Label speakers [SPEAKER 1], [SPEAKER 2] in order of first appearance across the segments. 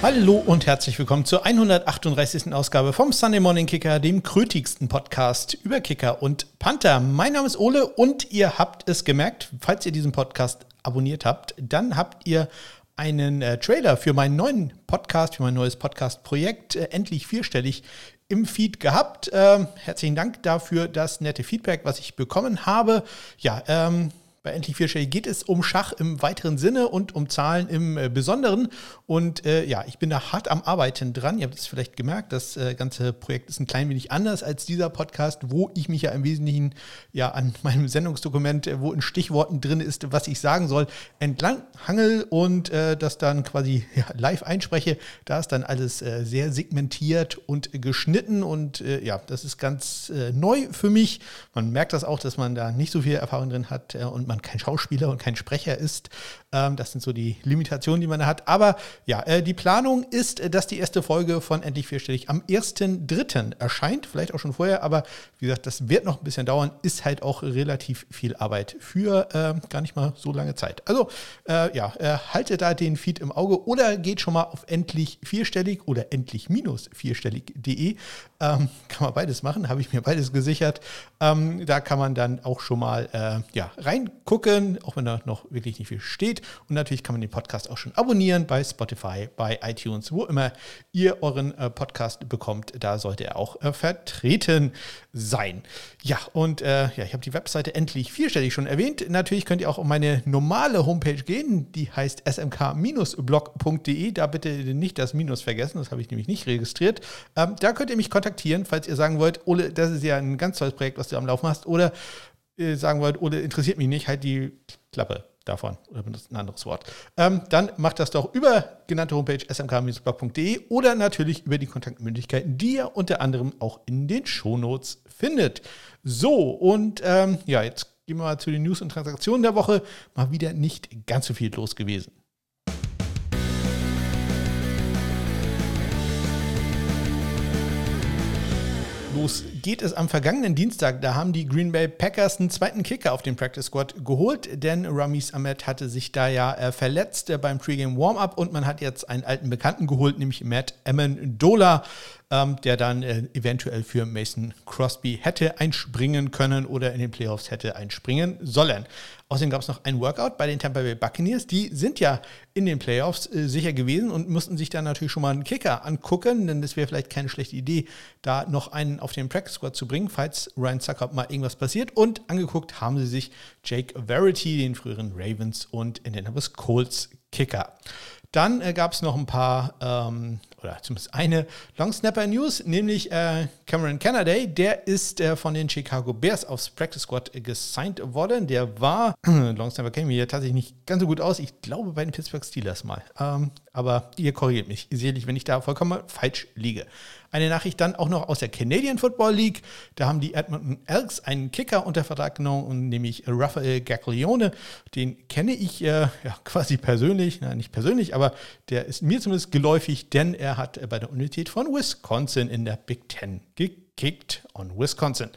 [SPEAKER 1] Hallo und herzlich willkommen zur 138. Ausgabe vom Sunday Morning Kicker, dem krötigsten Podcast über Kicker und Panther. Mein Name ist Ole und ihr habt es gemerkt, falls ihr diesen Podcast abonniert habt, dann habt ihr einen äh, Trailer für meinen neuen Podcast, für mein neues Podcast-Projekt, äh, endlich vierstellig im Feed gehabt. Ähm, herzlichen Dank dafür das nette Feedback, was ich bekommen habe. Ja, ähm, bei Endlich Vierstellig geht es um Schach im weiteren Sinne und um Zahlen im äh, Besonderen. Und äh, ja, ich bin da hart am Arbeiten dran. Ihr habt es vielleicht gemerkt, das äh, ganze Projekt ist ein klein wenig anders als dieser Podcast, wo ich mich ja im Wesentlichen ja an meinem Sendungsdokument, äh, wo in Stichworten drin ist, was ich sagen soll, entlang hangel und äh, das dann quasi ja, live einspreche. Da ist dann alles äh, sehr segmentiert und geschnitten und ja, das ist ganz neu für mich. Man merkt das auch, dass man da nicht so viel Erfahrung drin hat und man man kein Schauspieler und kein Sprecher ist. Ähm, das sind so die Limitationen, die man da hat. Aber ja, äh, die Planung ist, äh, dass die erste Folge von Endlich Vierstellig am 1.3. erscheint. Vielleicht auch schon vorher, aber wie gesagt, das wird noch ein bisschen dauern. Ist halt auch relativ viel Arbeit für äh, gar nicht mal so lange Zeit. Also äh, ja, äh, haltet da den Feed im Auge oder geht schon mal auf endlich vierstellig oder endlich minus vierstellig.de. Ähm, kann man beides machen, habe ich mir beides gesichert. Ähm, da kann man dann auch schon mal äh, ja, reingucken, auch wenn da noch wirklich nicht viel steht. Und natürlich kann man den Podcast auch schon abonnieren bei Spotify, bei iTunes, wo immer ihr euren äh, Podcast bekommt. Da sollte er auch äh, vertreten sein. Ja, und äh, ja, ich habe die Webseite endlich vierstellig schon erwähnt. Natürlich könnt ihr auch auf meine normale Homepage gehen, die heißt smk-blog.de. Da bitte nicht das Minus vergessen, das habe ich nämlich nicht registriert. Ähm, da könnt ihr mich kontaktieren, falls ihr sagen wollt, Ole, das ist ja ein ganz tolles Projekt, was du am Laufen hast. Oder äh, sagen wollt, Ole, interessiert mich nicht, halt die Klappe davon oder benutzt ein anderes Wort. Ähm, dann macht das doch über genannte Homepage smk-blog.de oder natürlich über die Kontaktmöglichkeiten, die ihr unter anderem auch in den Shownotes findet. So, und ähm, ja, jetzt gehen wir mal zu den News und Transaktionen der Woche. Mal wieder nicht ganz so viel los gewesen. Los geht es am vergangenen Dienstag. Da haben die Green Bay Packers einen zweiten Kicker auf den Practice Squad geholt, denn Ramis Ahmed hatte sich da ja äh, verletzt äh, beim Pregame Warm-Up und man hat jetzt einen alten Bekannten geholt, nämlich Matt Amendola ähm, der dann äh, eventuell für Mason Crosby hätte einspringen können oder in den Playoffs hätte einspringen sollen. Außerdem gab es noch ein Workout bei den Tampa Bay Buccaneers. Die sind ja in den Playoffs äh, sicher gewesen und mussten sich dann natürlich schon mal einen Kicker angucken, denn das wäre vielleicht keine schlechte Idee, da noch einen auf den Practice Squad zu bringen, falls Ryan Zucker mal irgendwas passiert. Und angeguckt haben sie sich Jake Verity, den früheren Ravens und Indianapolis Colts Kicker. Dann äh, gab es noch ein paar, ähm, oder zumindest eine Long Snapper News, nämlich äh, Cameron Cannaday. Der ist äh, von den Chicago Bears aufs Practice Squad gesigned worden. Der war, Long Snapper kenne ich mir tatsächlich nicht ganz so gut aus. Ich glaube bei den Pittsburgh Steelers mal. Ähm, aber ihr korrigiert mich sicherlich, wenn ich da vollkommen falsch liege. Eine Nachricht dann auch noch aus der Canadian Football League. Da haben die Edmonton Elks einen Kicker unter Vertrag genommen, nämlich Raphael Gaglione. Den kenne ich äh, ja, quasi persönlich, na, nicht persönlich, aber der ist mir zumindest geläufig, denn er hat bei der Universität von Wisconsin in der Big Ten gekickt on Wisconsin.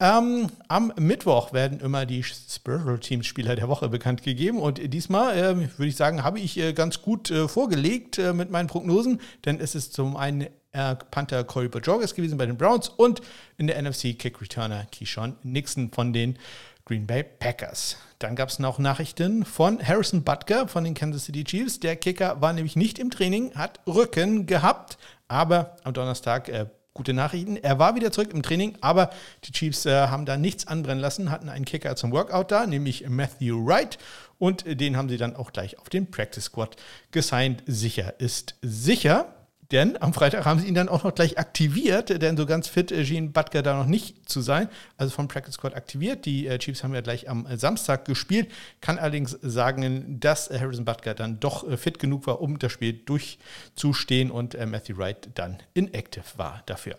[SPEAKER 1] Ähm, am Mittwoch werden immer die Spiritual Teams Spieler der Woche bekannt gegeben und diesmal äh, würde ich sagen, habe ich äh, ganz gut äh, vorgelegt äh, mit meinen Prognosen, denn es ist zum einen äh, Panther Corey Bajorges gewesen bei den Browns und in der NFC Kick Returner Keyshawn Nixon von den Green Bay Packers. Dann gab es noch Nachrichten von Harrison Butker von den Kansas City Chiefs. Der Kicker war nämlich nicht im Training, hat Rücken gehabt, aber am Donnerstag äh, gute Nachrichten. Er war wieder zurück im Training, aber die Chiefs äh, haben da nichts anbrennen lassen, hatten einen Kicker zum Workout da, nämlich Matthew Wright. Und den haben sie dann auch gleich auf den Practice Squad gesigned. Sicher ist sicher. Denn am Freitag haben sie ihn dann auch noch gleich aktiviert, denn so ganz fit äh, schien Butker da noch nicht zu sein. Also vom Practice Squad aktiviert. Die äh, Chiefs haben ja gleich am äh, Samstag gespielt. Kann allerdings sagen, dass Harrison Butker dann doch fit genug war, um das Spiel durchzustehen und Matthew Wright dann inactive war dafür.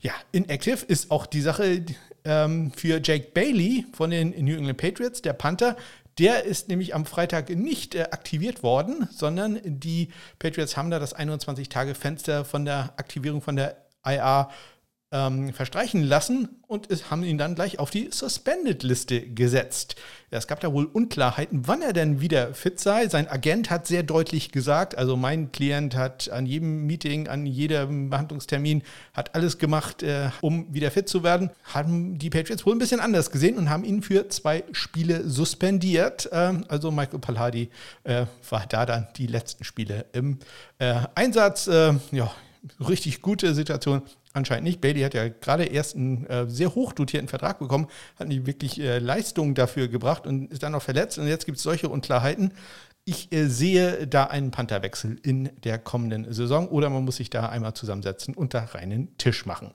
[SPEAKER 1] Ja, inactive ist auch die Sache ähm, für Jake Bailey von den New England Patriots, der Panther. Der ist nämlich am Freitag nicht äh, aktiviert worden, sondern die Patriots haben da das 21-Tage-Fenster von der Aktivierung von der IA ähm, verstreichen lassen und es haben ihn dann gleich auf die Suspended-Liste gesetzt. Es gab da wohl Unklarheiten, wann er denn wieder fit sei. Sein Agent hat sehr deutlich gesagt, also mein Klient hat an jedem Meeting, an jedem Behandlungstermin, hat alles gemacht, äh, um wieder fit zu werden. Haben die Patriots wohl ein bisschen anders gesehen und haben ihn für zwei Spiele suspendiert. Ähm, also Michael Palladi äh, war da dann die letzten Spiele im äh, Einsatz. Äh, ja, richtig gute Situation. Anscheinend nicht. Bailey hat ja gerade erst einen äh, sehr hoch dotierten Vertrag bekommen, hat nicht wirklich äh, Leistungen dafür gebracht und ist dann noch verletzt. Und jetzt gibt es solche Unklarheiten. Ich äh, sehe da einen Pantherwechsel in der kommenden Saison oder man muss sich da einmal zusammensetzen und da reinen Tisch machen.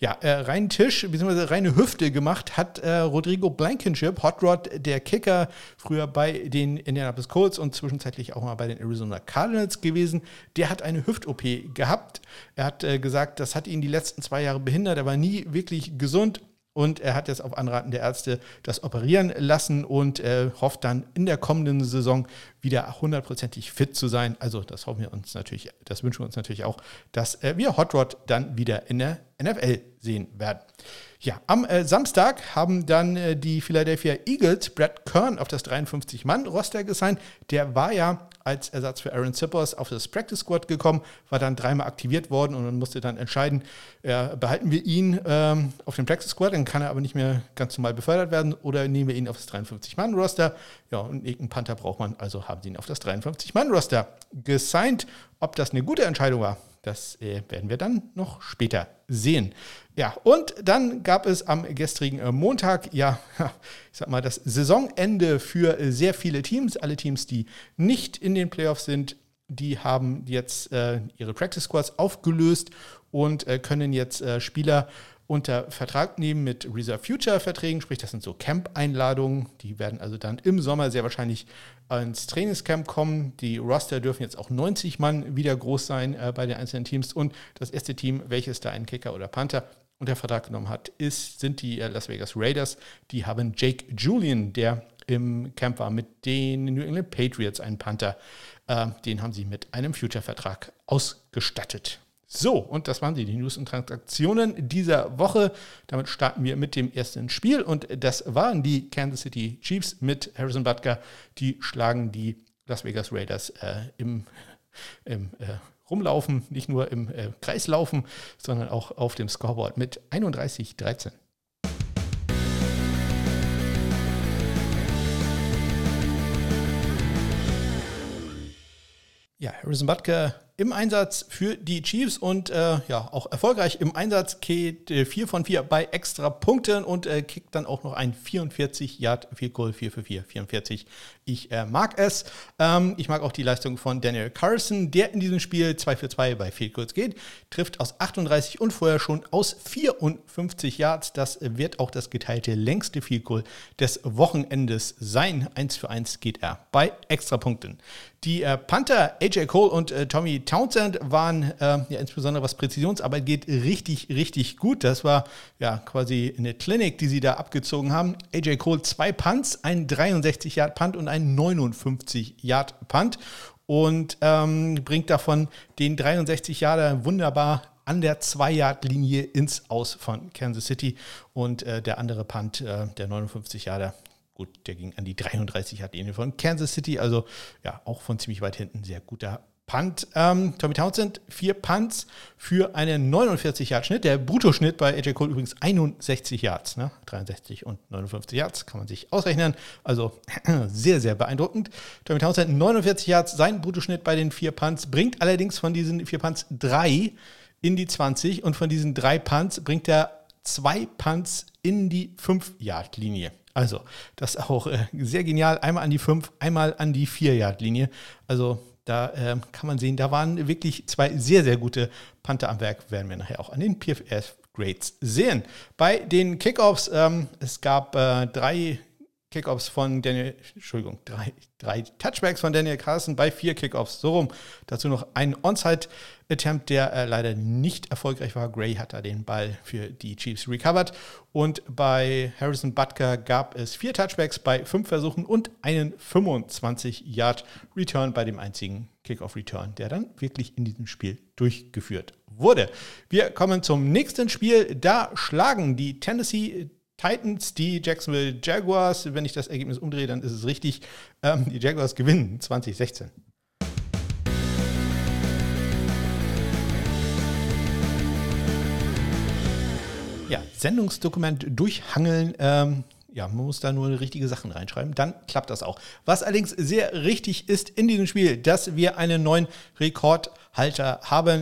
[SPEAKER 1] Ja, äh, reinen Tisch bzw. reine Hüfte gemacht hat äh, Rodrigo Blankenship, Hot Rod, der Kicker, früher bei den Indianapolis Colts und zwischenzeitlich auch mal bei den Arizona Cardinals gewesen. Der hat eine Hüft-OP gehabt. Er hat äh, gesagt, das hat ihn die letzten zwei Jahre behindert. Er war nie wirklich gesund und er hat jetzt auf Anraten der Ärzte das operieren lassen und äh, hofft dann in der kommenden Saison wieder hundertprozentig fit zu sein. Also das hoffen wir uns natürlich, das wünschen wir uns natürlich auch, dass äh, wir Hot Rod dann wieder in der NFL sehen werden. Ja, am äh, Samstag haben dann äh, die Philadelphia Eagles Brad Kern auf das 53-Mann-Roster gesigned. Der war ja als Ersatz für Aaron Zippers auf das Practice Squad gekommen, war dann dreimal aktiviert worden und man musste dann entscheiden, äh, behalten wir ihn ähm, auf dem Practice Squad, dann kann er aber nicht mehr ganz normal befördert werden oder nehmen wir ihn auf das 53-Mann-Roster. Ja, und irgendeinen Panther braucht man, also haben sie ihn auf das 53-Mann-Roster gesigned. Ob das eine gute Entscheidung war, das äh, werden wir dann noch später sehen. Ja, und dann gab es am gestrigen äh, Montag, ja, ich sag mal, das Saisonende für äh, sehr viele Teams. Alle Teams, die nicht in den Playoffs sind, die haben jetzt äh, ihre Practice Squads aufgelöst und äh, können jetzt äh, Spieler unter Vertrag nehmen mit Reserve Future Verträgen, sprich das sind so Camp-Einladungen, die werden also dann im Sommer sehr wahrscheinlich ins Trainingscamp kommen. Die Roster dürfen jetzt auch 90 Mann wieder groß sein äh, bei den einzelnen Teams und das erste Team, welches da einen Kicker oder Panther unter Vertrag genommen hat, ist, sind die äh, Las Vegas Raiders. Die haben Jake Julian, der im Camp war mit den New England Patriots, einen Panther. Äh, den haben sie mit einem Future-Vertrag ausgestattet. So, und das waren sie, die News und Transaktionen dieser Woche. Damit starten wir mit dem ersten Spiel und das waren die Kansas City Chiefs mit Harrison Butker. Die schlagen die Las Vegas Raiders äh, im, im äh, Rumlaufen, nicht nur im äh, Kreislaufen, sondern auch auf dem Scoreboard mit 31-13. Ja, Harrison Butker im Einsatz für die Chiefs und äh, ja, auch erfolgreich im Einsatz, geht äh, 4 von 4 bei extra Punkten und äh, kickt dann auch noch ein 44 Yard Field Goal 4 für 4, 44. Ich äh, mag es. Ähm, ich mag auch die Leistung von Daniel Carson, der in diesem Spiel 2 für 2 bei Field Goals geht, trifft aus 38 und vorher schon aus 54 Yards. Das wird auch das geteilte längste Field des Wochenendes sein. 1 für 1 geht er bei extra Punkten. Die äh, Panther AJ Cole und äh, Tommy Townsend waren äh, ja insbesondere was Präzisionsarbeit geht richtig, richtig gut. Das war ja quasi eine Klinik, die sie da abgezogen haben. AJ Cole zwei Punts, ein 63 Yard Punt und ein 59 Yard Punt und ähm, bringt davon den 63 Yarder wunderbar an der 2-Yard-Linie ins Aus von Kansas City. Und äh, der andere Punt, äh, der 59 Yarder, gut, der ging an die 33 Yard-Linie von Kansas City, also ja, auch von ziemlich weit hinten sehr guter Punt. Ähm, Tommy Townsend, vier Punts für einen 49 Yard Schnitt. Der Bruttoschnitt bei AJ Cole übrigens 61 Yards. Ne? 63 und 59 Yards kann man sich ausrechnen. Also sehr, sehr beeindruckend. Tommy Townsend 49 Yards. Sein Bruttoschnitt bei den vier Punts bringt allerdings von diesen vier Punts drei in die 20 und von diesen drei Punts bringt er zwei Punts in die 5-Yard-Linie. Also, das ist auch äh, sehr genial. Einmal an die 5, einmal an die 4-Yard-Linie. Also, da äh, kann man sehen, da waren wirklich zwei sehr, sehr gute Panther am Werk, werden wir nachher auch an den PFF Grades sehen. Bei den Kickoffs, ähm, es gab äh, drei Kickoffs von Daniel, Entschuldigung, drei, drei Touchbacks von Daniel Carlson bei vier Kickoffs. So rum. Dazu noch ein Onside-Attempt, der äh, leider nicht erfolgreich war. Gray hat da den Ball für die Chiefs recovered. Und bei Harrison Butker gab es vier Touchbacks bei fünf Versuchen und einen 25-Yard-Return bei dem einzigen Kickoff-Return, der dann wirklich in diesem Spiel durchgeführt wurde. Wir kommen zum nächsten Spiel. Da schlagen die Tennessee Titans, die Jacksonville Jaguars. Wenn ich das Ergebnis umdrehe, dann ist es richtig. Ähm, die Jaguars gewinnen 2016. Ja, Sendungsdokument durchhangeln. Ähm, ja, man muss da nur richtige Sachen reinschreiben, dann klappt das auch. Was allerdings sehr richtig ist in diesem Spiel, dass wir einen neuen Rekordhalter haben,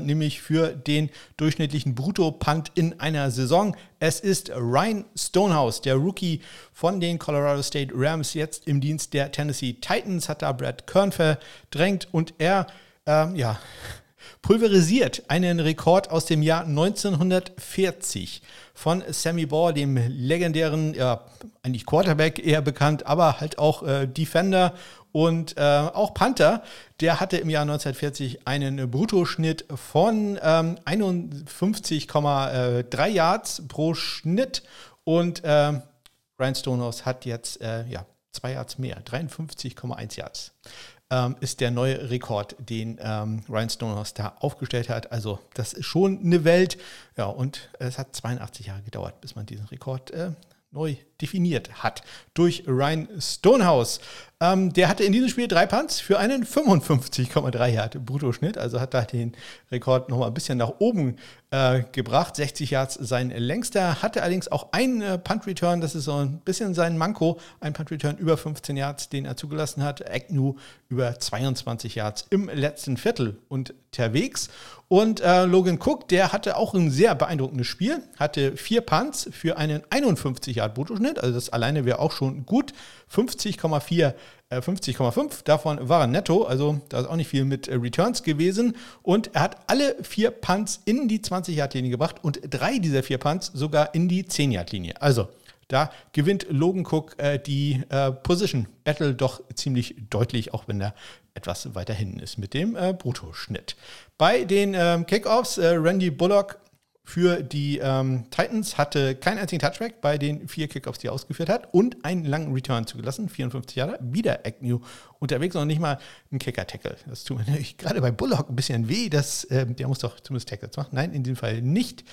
[SPEAKER 1] nämlich für den durchschnittlichen Brutto-Punt in einer Saison. Es ist Ryan Stonehouse, der Rookie von den Colorado State Rams, jetzt im Dienst der Tennessee Titans, hat da Brad Kern verdrängt und er, ähm, ja, pulverisiert einen Rekord aus dem Jahr 1940 von Sammy Baugh, dem legendären, ja, eigentlich Quarterback eher bekannt, aber halt auch äh, Defender und äh, auch Panther. Der hatte im Jahr 1940 einen Bruttoschnitt von ähm, 51,3 Yards pro Schnitt und äh, Ryan Stonehouse hat jetzt äh, ja, zwei Yards mehr, 53,1 Yards ähm, ist der neue Rekord, den ähm, Ryan Stonehouse da aufgestellt hat. Also das ist schon eine Welt. Ja, und es hat 82 Jahre gedauert, bis man diesen Rekord äh, neu definiert hat durch Ryan Stonehouse. Ähm, der hatte in diesem Spiel drei Punts für einen 55,3 Yard Bruttoschnitt, also hat da den Rekord nochmal ein bisschen nach oben äh, gebracht. 60 Yards sein längster, hatte allerdings auch einen äh, Punt Return, das ist so ein bisschen sein Manko, ein Punt Return über 15 Yards, den er zugelassen hat. Agnew über 22 Yards im letzten Viertel unterwegs. Und äh, Logan Cook, der hatte auch ein sehr beeindruckendes Spiel, hatte vier Punts für einen 51 Yard Bruttoschnitt, also das alleine wäre auch schon gut. 50,4 50,5 äh, davon waren netto, also da ist auch nicht viel mit äh, Returns gewesen. Und er hat alle vier Punts in die 20-Yard-Linie gebracht und drei dieser vier Punts sogar in die 10-Yard-Linie. Also da gewinnt Logan Cook äh, die äh, Position Battle doch ziemlich deutlich, auch wenn er etwas weiter hinten ist mit dem äh, Bruttoschnitt. Bei den ähm, Kickoffs, äh, Randy Bullock für die ähm, Titans hatte keinen einzigen Touchback bei den vier Kickoffs, die er ausgeführt hat und einen langen Return zugelassen, 54 Jahre, wieder Agnew unterwegs und nicht mal ein Kicker-Tackle. Das tut mir natürlich gerade bei Bullock ein bisschen weh, dass, äh, der muss doch zumindest Tackles machen. Nein, in dem Fall nicht.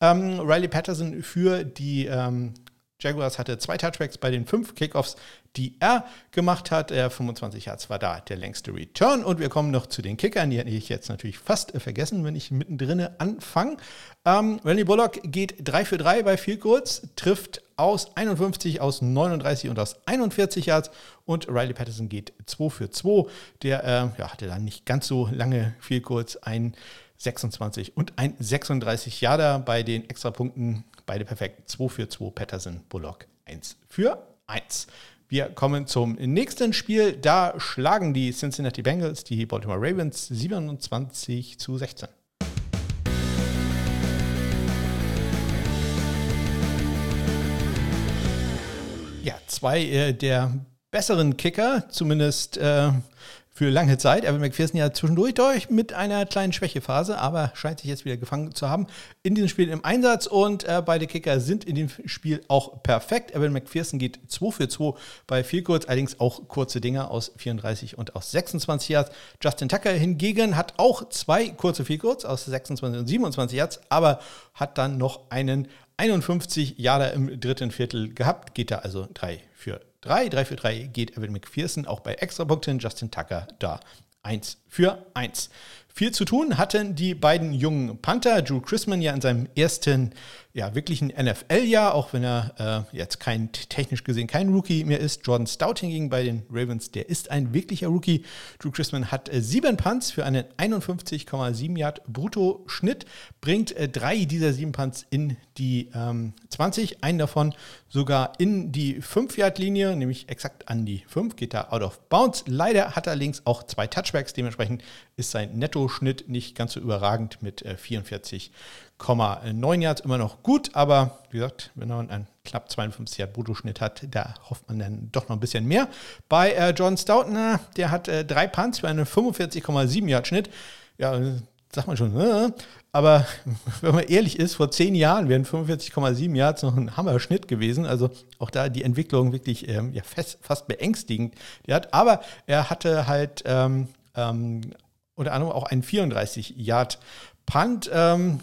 [SPEAKER 1] Ähm, Riley Patterson für die ähm, Jaguars hatte zwei Touchbacks bei den fünf Kickoffs, die er gemacht hat. Er 25 Yards war da der längste Return. Und wir kommen noch zu den Kickern. Die hätte ich jetzt natürlich fast vergessen, wenn ich mittendrin anfange. Ähm, Randy Bullock geht 3 für 3 bei Field Goals, trifft aus 51, aus 39 und aus 41 Yards. Und Riley Patterson geht 2 für 2. Der äh, ja, hatte dann nicht ganz so lange Field Goals, ein 26 und ein 36 Yarder bei den Extrapunkten Beide perfekt. 2 für 2 Patterson, Bullock 1 für 1. Wir kommen zum nächsten Spiel. Da schlagen die Cincinnati Bengals die Baltimore Ravens 27 zu 16. Ja, zwei äh, der besseren Kicker, zumindest äh, für lange Zeit. Evan McPherson ja zwischendurch durch mit einer kleinen Schwächephase, aber scheint sich jetzt wieder gefangen zu haben in diesem Spiel im Einsatz und äh, beide Kicker sind in dem Spiel auch perfekt. Evan McPherson geht 2 für 2 bei viel kurz, allerdings auch kurze Dinger aus 34 und aus 26 Yards. Justin Tucker hingegen hat auch zwei kurze viel kurz aus 26 und 27 Yards, aber hat dann noch einen 51 Yarder im dritten Viertel gehabt, geht da also 3 für 3. 3 für 3 geht Evan McPherson auch bei Extrapunkten. Justin Tucker da 1 für 1. Viel zu tun hatten die beiden jungen Panther. Drew Chrisman ja in seinem ersten ja, wirklichen NFL-Jahr, auch wenn er äh, jetzt kein technisch gesehen kein Rookie mehr ist. Jordan Stout hingegen bei den Ravens, der ist ein wirklicher Rookie. Drew Chrisman hat äh, sieben Punts für einen 51,7 Yard Brutto-Schnitt, bringt äh, drei dieser sieben Punts in die ähm, 20, einen davon sogar in die 5-Yard-Linie, nämlich exakt an die 5, geht da out of bounds. Leider hat er links auch zwei Touchbacks, dementsprechend ist sein Nettoschnitt nicht ganz so überragend mit äh, 44 9 Yards immer noch gut, aber wie gesagt, wenn man ein knapp 52 Yard Bruttoschnitt hat, da hofft man dann doch noch ein bisschen mehr. Bei äh, John Stoutner, der hat äh, drei Punts für einen 45,7 Yard Schnitt. Ja, sagt man schon, äh, aber wenn man ehrlich ist, vor zehn Jahren wären 45,7 Yards noch ein Hammer-Schnitt gewesen. Also auch da die Entwicklung wirklich ähm, ja, fast, fast beängstigend. Die hat, aber er hatte halt ähm, ähm, unter anderem auch einen 34 Yard Punt ähm,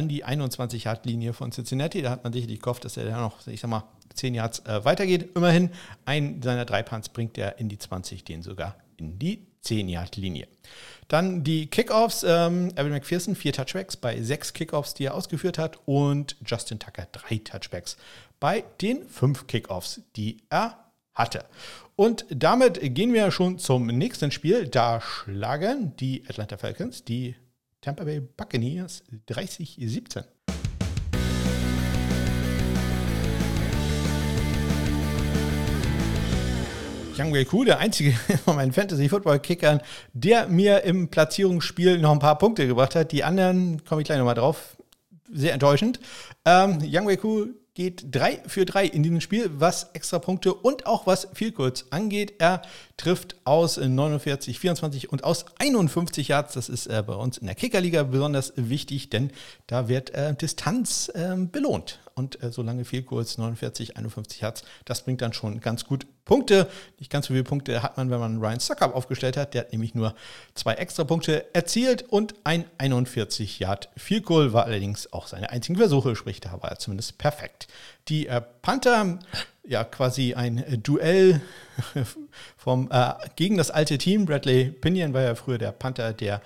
[SPEAKER 1] an die 21 Yard Linie von Cincinnati. Da hat man sicherlich gehofft, dass er da noch, ich sag mal, 10 Yards äh, weitergeht. Immerhin, ein seiner drei Punts bringt er in die 20, den sogar in die 10 Yard Linie. Dann die Kickoffs. Ähm, Evan McPherson, vier Touchbacks bei sechs Kickoffs, die er ausgeführt hat. Und Justin Tucker, drei Touchbacks bei den fünf Kickoffs, die er hatte. Und damit gehen wir schon zum nächsten Spiel. Da schlagen die Atlanta Falcons die Tampa Bay Buccaneers 30-17. Young Wei Ku, der einzige von meinen Fantasy-Football-Kickern, der mir im Platzierungsspiel noch ein paar Punkte gebracht hat. Die anderen komme ich gleich nochmal drauf. Sehr enttäuschend. Ähm, Young Wei Ku geht 3 für 3 in diesem Spiel, was extra Punkte und auch was viel kurz angeht. Er trifft aus 49, 24 und aus 51 Yards. Das ist äh, bei uns in der Kickerliga besonders wichtig, denn da wird äh, Distanz äh, belohnt und äh, solange viel kurz 49, 51 Hertz, das bringt dann schon ganz gut Punkte. Nicht ganz so viele Punkte hat man, wenn man Ryan Suckup aufgestellt hat. Der hat nämlich nur zwei extra Punkte erzielt und ein 41 Yard Field Goal war allerdings auch seine einzigen Versuche, sprich, da war er zumindest perfekt. Die äh, Panther, ja, quasi ein äh, Duell vom, äh, gegen das alte Team. Bradley Pinion war ja früher der Panther der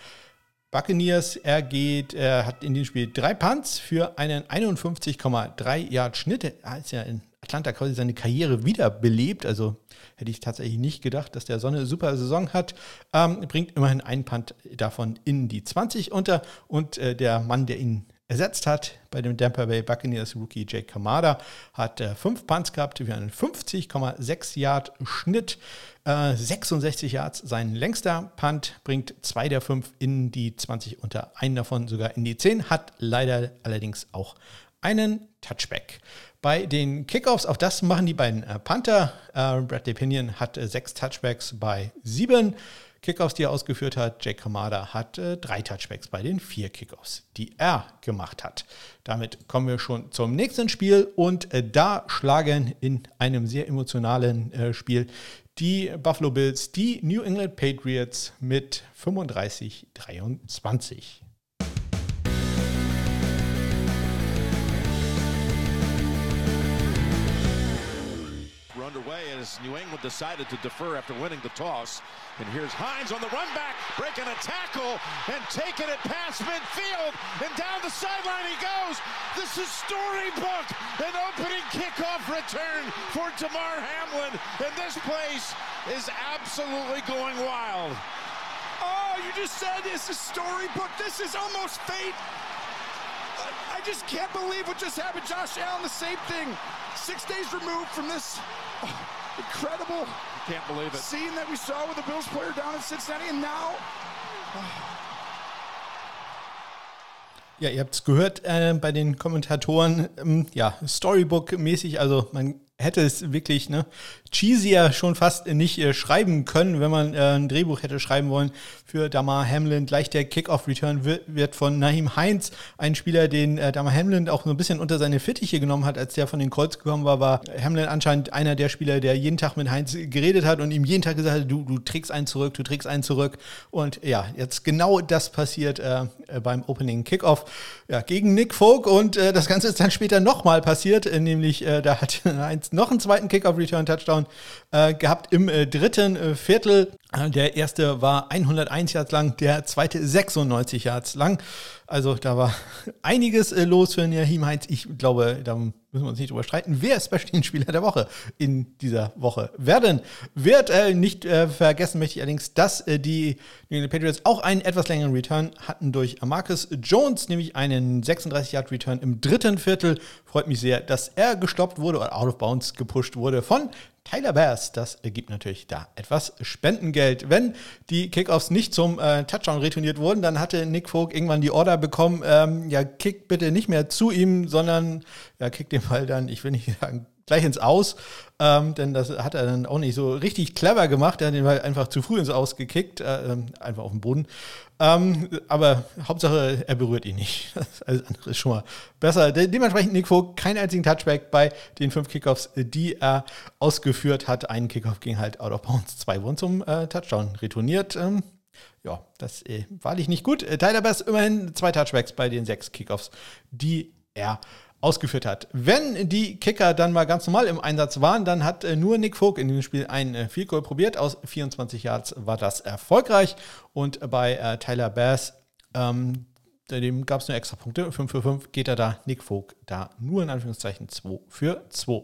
[SPEAKER 1] Buccaneers, er geht, er hat in dem Spiel drei Punts für einen 51,3 Yard Schnitt. Er hat ja in Atlanta quasi seine Karriere wiederbelebt. Also hätte ich tatsächlich nicht gedacht, dass der so eine super Saison hat. Ähm, bringt immerhin einen Punt davon in die 20 unter. Und äh, der Mann, der ihn ersetzt hat bei dem Tampa Bay Buccaneers Rookie Jake Kamada, hat äh, fünf Punts gehabt für einen 50,6 Yard Schnitt. 66 äh, Yards sein längster Punt, bringt zwei der fünf in die 20 unter, einen davon sogar in die 10, hat leider allerdings auch einen Touchback. Bei den Kickoffs, auch das machen die beiden äh, Panther. Äh, Bradley Pinion hat äh, sechs Touchbacks bei sieben. Kickoffs, die er ausgeführt hat. Jake Kamada hat äh, drei Touchbacks bei den vier Kickoffs, die er gemacht hat. Damit kommen wir schon zum nächsten Spiel und äh, da schlagen in einem sehr emotionalen äh, Spiel die Buffalo Bills die New England Patriots mit 35-23. As New England decided to defer after winning the toss. And here's Hines on the run back, breaking a tackle and taking it past midfield. And down the sideline he goes. This is storybook. An opening kickoff return for Damar Hamlin. And this place is absolutely going wild. Oh, you just said this is storybook. This is almost fate. I just can't believe what just happened. Josh Allen, the same thing. Six days removed from this oh, incredible. Can't believe it. Scene that we saw with the Bills player down in Cincinnati, and now. Ja, ihr habt es gehört äh, bei den Kommentatoren, ähm, ja, Storybook-mäßig, also man hätte es wirklich ne, cheesier schon fast nicht äh, schreiben können, wenn man äh, ein Drehbuch hätte schreiben wollen für Damar Hamlin. Gleich der Kickoff-Return wird, wird, von Naheem Heinz, ein Spieler, den äh, Damar Hamlin auch so ein bisschen unter seine Fittiche genommen hat, als der von den Colts gekommen war, war Hamlin anscheinend einer der Spieler, der jeden Tag mit Heinz geredet hat und ihm jeden Tag gesagt hat, du, du trägst einen zurück, du trägst einen zurück. Und ja, jetzt genau das passiert äh, äh beim Opening Kickoff ja, gegen Nick Folk und äh, das Ganze ist dann später nochmal passiert, nämlich da hat Heinz noch einen zweiten Kickoff-Return-Touchdown äh, gehabt im äh, dritten äh, Viertel. Der erste war 101 Yards lang, der zweite 96 Yards lang. Also da war einiges äh, los für Nahim Heinz. Ich glaube, da müssen wir uns nicht drüber streiten, wer Special-Spieler der Woche in dieser Woche werden wird. Äh, nicht äh, vergessen möchte ich allerdings, dass äh, die New England Patriots auch einen etwas längeren Return hatten durch Marcus Jones, nämlich einen 36-Yard-Return im dritten Viertel. Freut mich sehr, dass er gestoppt wurde oder out of bounds gepusht wurde von Tyler Bass. Das gibt natürlich da etwas Spendengeld. Wenn die Kickoffs nicht zum äh, Touchdown retourniert wurden, dann hatte Nick Vogt irgendwann die Order bekommen, ähm, ja, kick bitte nicht mehr zu ihm, sondern ja, kick den Ball dann, ich will nicht sagen, gleich ins Aus. Ähm, denn das hat er dann auch nicht so richtig clever gemacht. Er hat den Ball einfach zu früh ins Aus gekickt, äh, ähm, einfach auf den Boden. Ähm, aber Hauptsache, er berührt ihn nicht. Alles andere ist schon mal besser. De dementsprechend Nick Vogt keinen einzigen Touchback bei den fünf Kickoffs, die er ausgeführt hat. Ein Kickoff ging halt out of bounds, zwei wurden zum äh, Touchdown retourniert. Ähm, ja, das äh, war nicht gut. Äh, Tyler Bass immerhin zwei Touchbacks bei den sechs Kickoffs, die er ausgeführt hat. Wenn die Kicker dann mal ganz normal im Einsatz waren, dann hat äh, nur Nick Vogt in dem Spiel ein äh, Field Goal probiert. Aus 24 Yards war das erfolgreich. Und bei äh, Tyler Bass, ähm, dem gab es nur extra Punkte. 5 für 5 geht er da. Nick Vogt da nur in Anführungszeichen 2 für 2.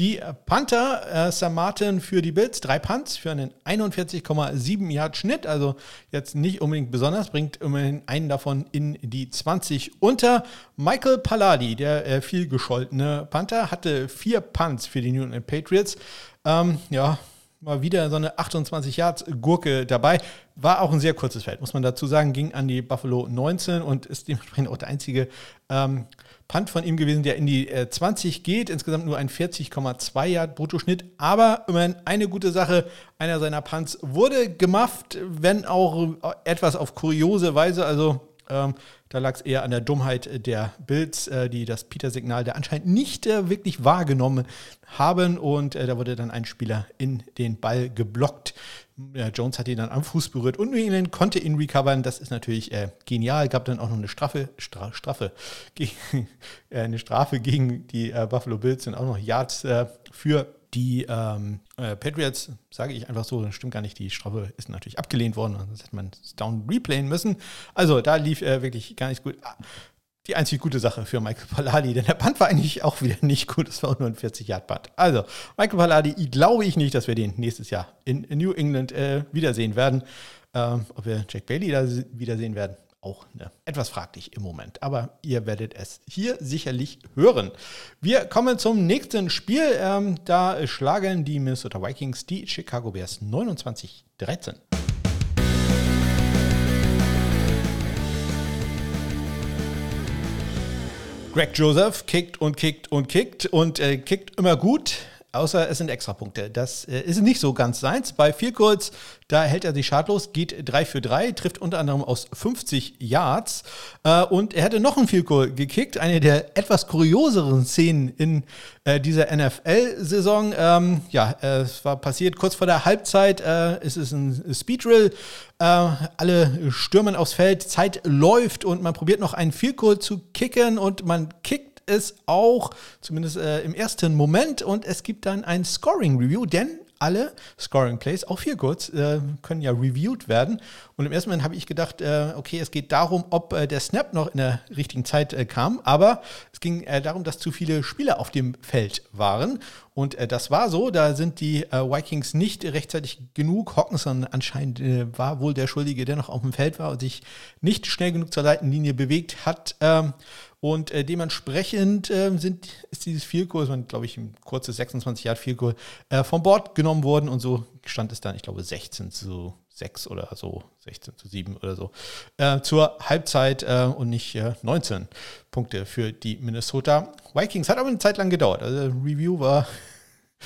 [SPEAKER 1] Die Panther, äh, Sam Martin für die Bills, drei Punts für einen 41,7 Yard Schnitt, also jetzt nicht unbedingt besonders, bringt immerhin einen davon in die 20 unter. Michael Palladi, der äh, viel gescholtene Panther, hatte vier Punts für die New England Patriots. Ähm, ja, mal wieder so eine 28 Yards Gurke dabei. War auch ein sehr kurzes Feld, muss man dazu sagen. Ging an die Buffalo 19 und ist dementsprechend auch der einzige ähm, Punt von ihm gewesen, der in die äh, 20 geht. Insgesamt nur ein 40,2 Yard Bruttoschnitt. Aber immerhin eine gute Sache. Einer seiner Punts wurde gemufft, wenn auch etwas auf kuriose Weise. Also ähm, da lag es eher an der Dummheit der Bills, äh, die das Peter-Signal da anscheinend nicht äh, wirklich wahrgenommen haben. Und äh, da wurde dann ein Spieler in den Ball geblockt. Ja, Jones hat ihn dann am Fuß berührt und England konnte ihn recovern. Das ist natürlich äh, genial. Gab dann auch noch eine Strafe, Stra Strafe gegen, äh, eine Strafe gegen die äh, Buffalo Bills und auch noch Yards äh, für die ähm, äh, Patriots, sage ich einfach so, das stimmt gar nicht, die Strafe ist natürlich abgelehnt worden, sonst hätte man es down replayen müssen. Also da lief äh, wirklich gar nicht gut. Die einzige gute Sache für Michael Palladi, denn der Punt war eigentlich auch wieder nicht gut. Es war nur ein 40-Yard-Punt. Also, Michael Palladi, glaube ich nicht, dass wir den nächstes Jahr in, in New England äh, wiedersehen werden. Ähm, ob wir Jack Bailey da wiedersehen werden, auch ne, etwas fraglich im Moment. Aber ihr werdet es hier sicherlich hören. Wir kommen zum nächsten Spiel. Ähm, da schlagen die Minnesota Vikings die Chicago Bears 29-13. Greg Joseph kickt und kickt und kickt und äh, kickt immer gut. Außer es sind Extrapunkte. Das äh, ist nicht so ganz seins. Bei vier Kurz, da hält er sich schadlos, geht 3 für 3, trifft unter anderem aus 50 Yards. Äh, und er hätte noch ein Field Goal gekickt. Eine der etwas kurioseren Szenen in äh, dieser NFL-Saison. Ähm, ja, es war passiert kurz vor der Halbzeit. Äh, es ist ein Speedrill. Äh, alle stürmen aufs Feld. Zeit läuft und man probiert noch einen Field Goal zu kicken und man kickt es auch, zumindest äh, im ersten Moment. Und es gibt dann ein Scoring-Review, denn alle Scoring Plays, auch vier kurz, äh, können ja reviewed werden. Und im ersten Moment habe ich gedacht, äh, okay, es geht darum, ob äh, der Snap noch in der richtigen Zeit äh, kam. Aber es ging äh, darum, dass zu viele Spieler auf dem Feld waren. Und äh, das war so. Da sind die Vikings nicht rechtzeitig genug. Hawkinson anscheinend war wohl der Schuldige, der noch auf dem Feld war und sich nicht schnell genug zur Seitenlinie bewegt hat. Ähm, und äh, dementsprechend äh, sind, ist dieses Vielkurs, glaube ich, ein kurzes 26 Yard Vielkurs, äh, vom Bord genommen worden und so stand es dann, ich glaube, 16 zu 6 oder so, 16 zu 7 oder so, äh, zur Halbzeit äh, und nicht 19 äh, Punkte für die Minnesota Vikings. Hat aber eine Zeit lang gedauert. Also Review war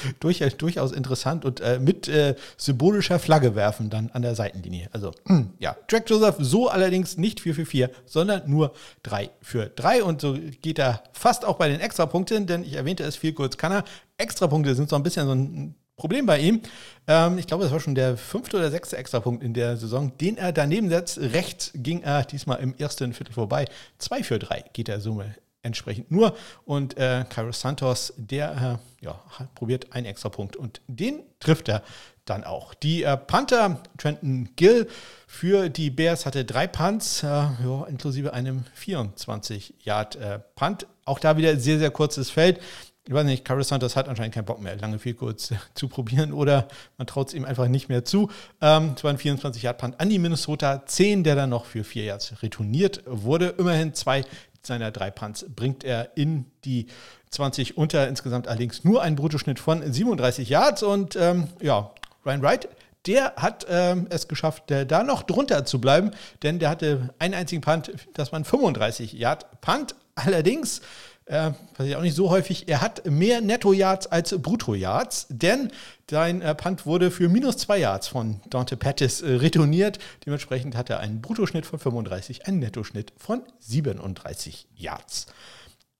[SPEAKER 1] durch, durchaus interessant und äh, mit äh, symbolischer Flagge werfen dann an der Seitenlinie. Also, ja, Jack Joseph so allerdings nicht 4 für 4, sondern nur 3 für 3 und so geht er fast auch bei den Extrapunkten, denn ich erwähnte es viel kurz, kann er. Extrapunkte sind so ein bisschen so ein Problem bei ihm. Ähm, ich glaube, das war schon der fünfte oder sechste Extrapunkt in der Saison, den er daneben setzt. Rechts ging er diesmal im ersten Viertel vorbei. 2 für 3 geht der Summe entsprechend nur. Und äh, Kairos Santos, der äh, ja, probiert einen extra Punkt und den trifft er dann auch. Die äh, Panther, Trenton Gill für die Bears hatte drei Punts, äh, ja, inklusive einem 24-Yard-Punt. Äh, auch da wieder sehr, sehr kurzes Feld. Ich weiß nicht, Carlos Santos hat anscheinend keinen Bock mehr, lange viel kurz zu probieren oder man traut es ihm einfach nicht mehr zu. Ähm, es war ein 24 Yard Punt an die Minnesota 10, der dann noch für vier Yards retourniert wurde. Immerhin zwei seiner drei Punts bringt er in die 20 unter. Insgesamt allerdings nur einen Bruttoschnitt von 37 Yards. Und ähm, ja, Ryan Wright, der hat ähm, es geschafft, äh, da noch drunter zu bleiben, denn der hatte einen einzigen Punt, das waren 35 Yard Punt. Allerdings äh, passiert auch nicht so häufig, er hat mehr Netto-Yards als Brutto-Yards, denn sein äh, Punt wurde für minus zwei Yards von Dante Pettis äh, retourniert. Dementsprechend hat er einen Bruttoschnitt von 35, einen Nettoschnitt von 37 Yards.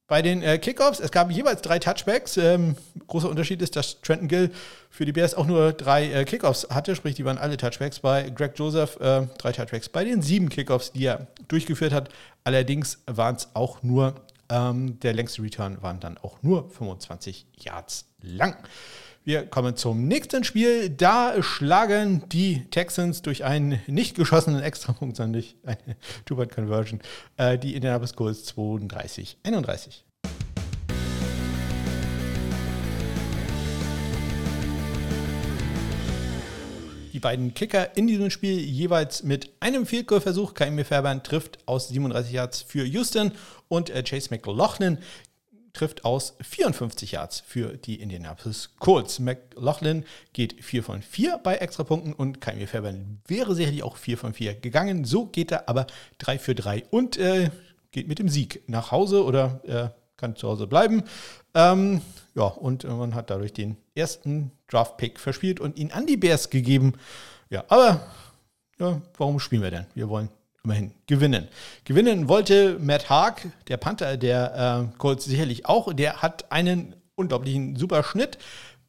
[SPEAKER 1] Bei den äh, Kickoffs, es gab jeweils drei Touchbacks. Ähm, großer Unterschied ist, dass Trenton Gill für die Bears auch nur drei äh, Kickoffs hatte, sprich, die waren alle Touchbacks. Bei Greg Joseph äh, drei Touchbacks bei den sieben Kickoffs, die er durchgeführt hat. Allerdings waren es auch nur ähm, der längste Return waren dann auch nur 25 Yards lang. Wir kommen zum nächsten Spiel. Da schlagen die Texans durch einen nicht geschossenen Extrapunkt, sondern durch eine Two-Point-Conversion, äh, die Indianapolis Colts 32, Die beiden Kicker in diesem Spiel jeweils mit einem Field Goal Versuch. Fairbairn trifft aus 37 Yards für Houston und äh, Chase McLaughlin trifft aus 54 Yards für die Indianapolis Colts. McLaughlin geht 4 von 4 bei Extrapunkten und Kaimir Fairbairn wäre sicherlich auch 4 von 4 gegangen. So geht er aber 3 für 3 und äh, geht mit dem Sieg nach Hause oder äh, kann zu Hause bleiben. Ähm, ja, und man hat dadurch den ersten Draft-Pick verspielt und ihn an die Bears gegeben. Ja, aber ja, warum spielen wir denn? Wir wollen immerhin gewinnen. Gewinnen wollte Matt Haag, der Panther der äh, Colts sicherlich auch. Der hat einen unglaublichen Superschnitt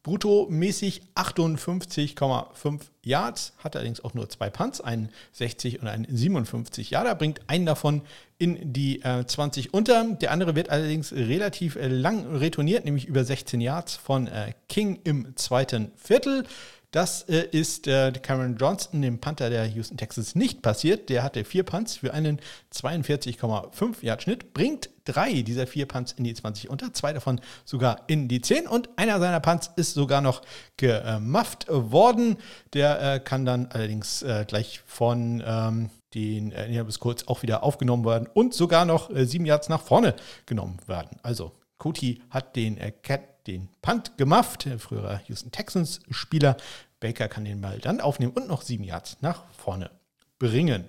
[SPEAKER 1] bruttomäßig 58,5 Yards, hat allerdings auch nur zwei Punts, einen 60 und einen 57 Yarder, bringt einen davon in die äh, 20 unter. Der andere wird allerdings relativ äh, lang retourniert, nämlich über 16 Yards von äh, King im zweiten Viertel. Das äh, ist äh, Cameron Johnston, dem Panther der Houston Texans, nicht passiert. Der hatte vier Punts für einen 42,5 Yard Schnitt, bringt drei dieser vier Punts in die 20 unter, zwei davon sogar in die 10 und einer seiner Punts ist sogar noch gemufft worden. Der äh, kann dann allerdings äh, gleich von ähm, den äh, bis kurz auch wieder aufgenommen werden und sogar noch äh, sieben Yards nach vorne genommen werden. Also Cody hat den äh, Cat den Punt gemufft, früherer Houston Texans Spieler. Baker kann den Ball dann aufnehmen und noch sieben Yards nach vorne bringen.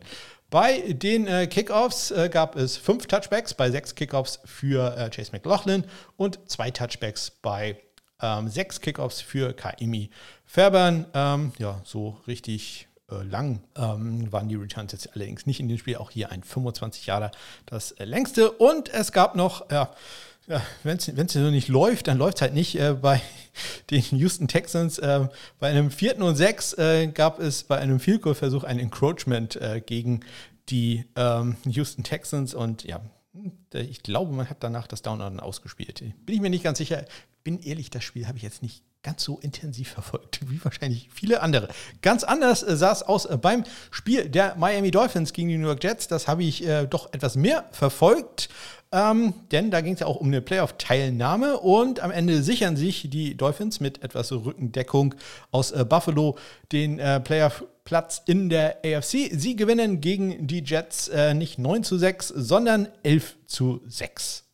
[SPEAKER 1] Bei den äh, Kickoffs äh, gab es fünf Touchbacks, bei sechs Kickoffs für äh, Chase McLaughlin und zwei Touchbacks bei ähm, sechs Kickoffs für Kaimi Fairbairn. Ähm, ja, so richtig äh, lang ähm, waren die Returns jetzt allerdings nicht in dem Spiel. Auch hier ein 25 Jahre das äh, längste. Und es gab noch, ja, ja, wenn es so nicht läuft, dann läuft es halt nicht. Äh, bei den Houston Texans, äh, bei einem vierten und sechs äh, gab es bei einem Field Goal Versuch ein Encroachment äh, gegen die ähm, Houston Texans und ja, ich glaube, man hat danach das Down ausgespielt. Bin ich mir nicht ganz sicher. Bin ehrlich, das Spiel habe ich jetzt nicht ganz so intensiv verfolgt wie wahrscheinlich viele andere. Ganz anders äh, sah es aus äh, beim Spiel der Miami Dolphins gegen die New York Jets. Das habe ich äh, doch etwas mehr verfolgt. Ähm, denn da ging es ja auch um eine Playoff-Teilnahme und am Ende sichern sich die Dolphins mit etwas Rückendeckung aus äh, Buffalo den äh, Playoff-Platz in der AFC. Sie gewinnen gegen die Jets äh, nicht 9 zu 6, sondern 11 zu 6.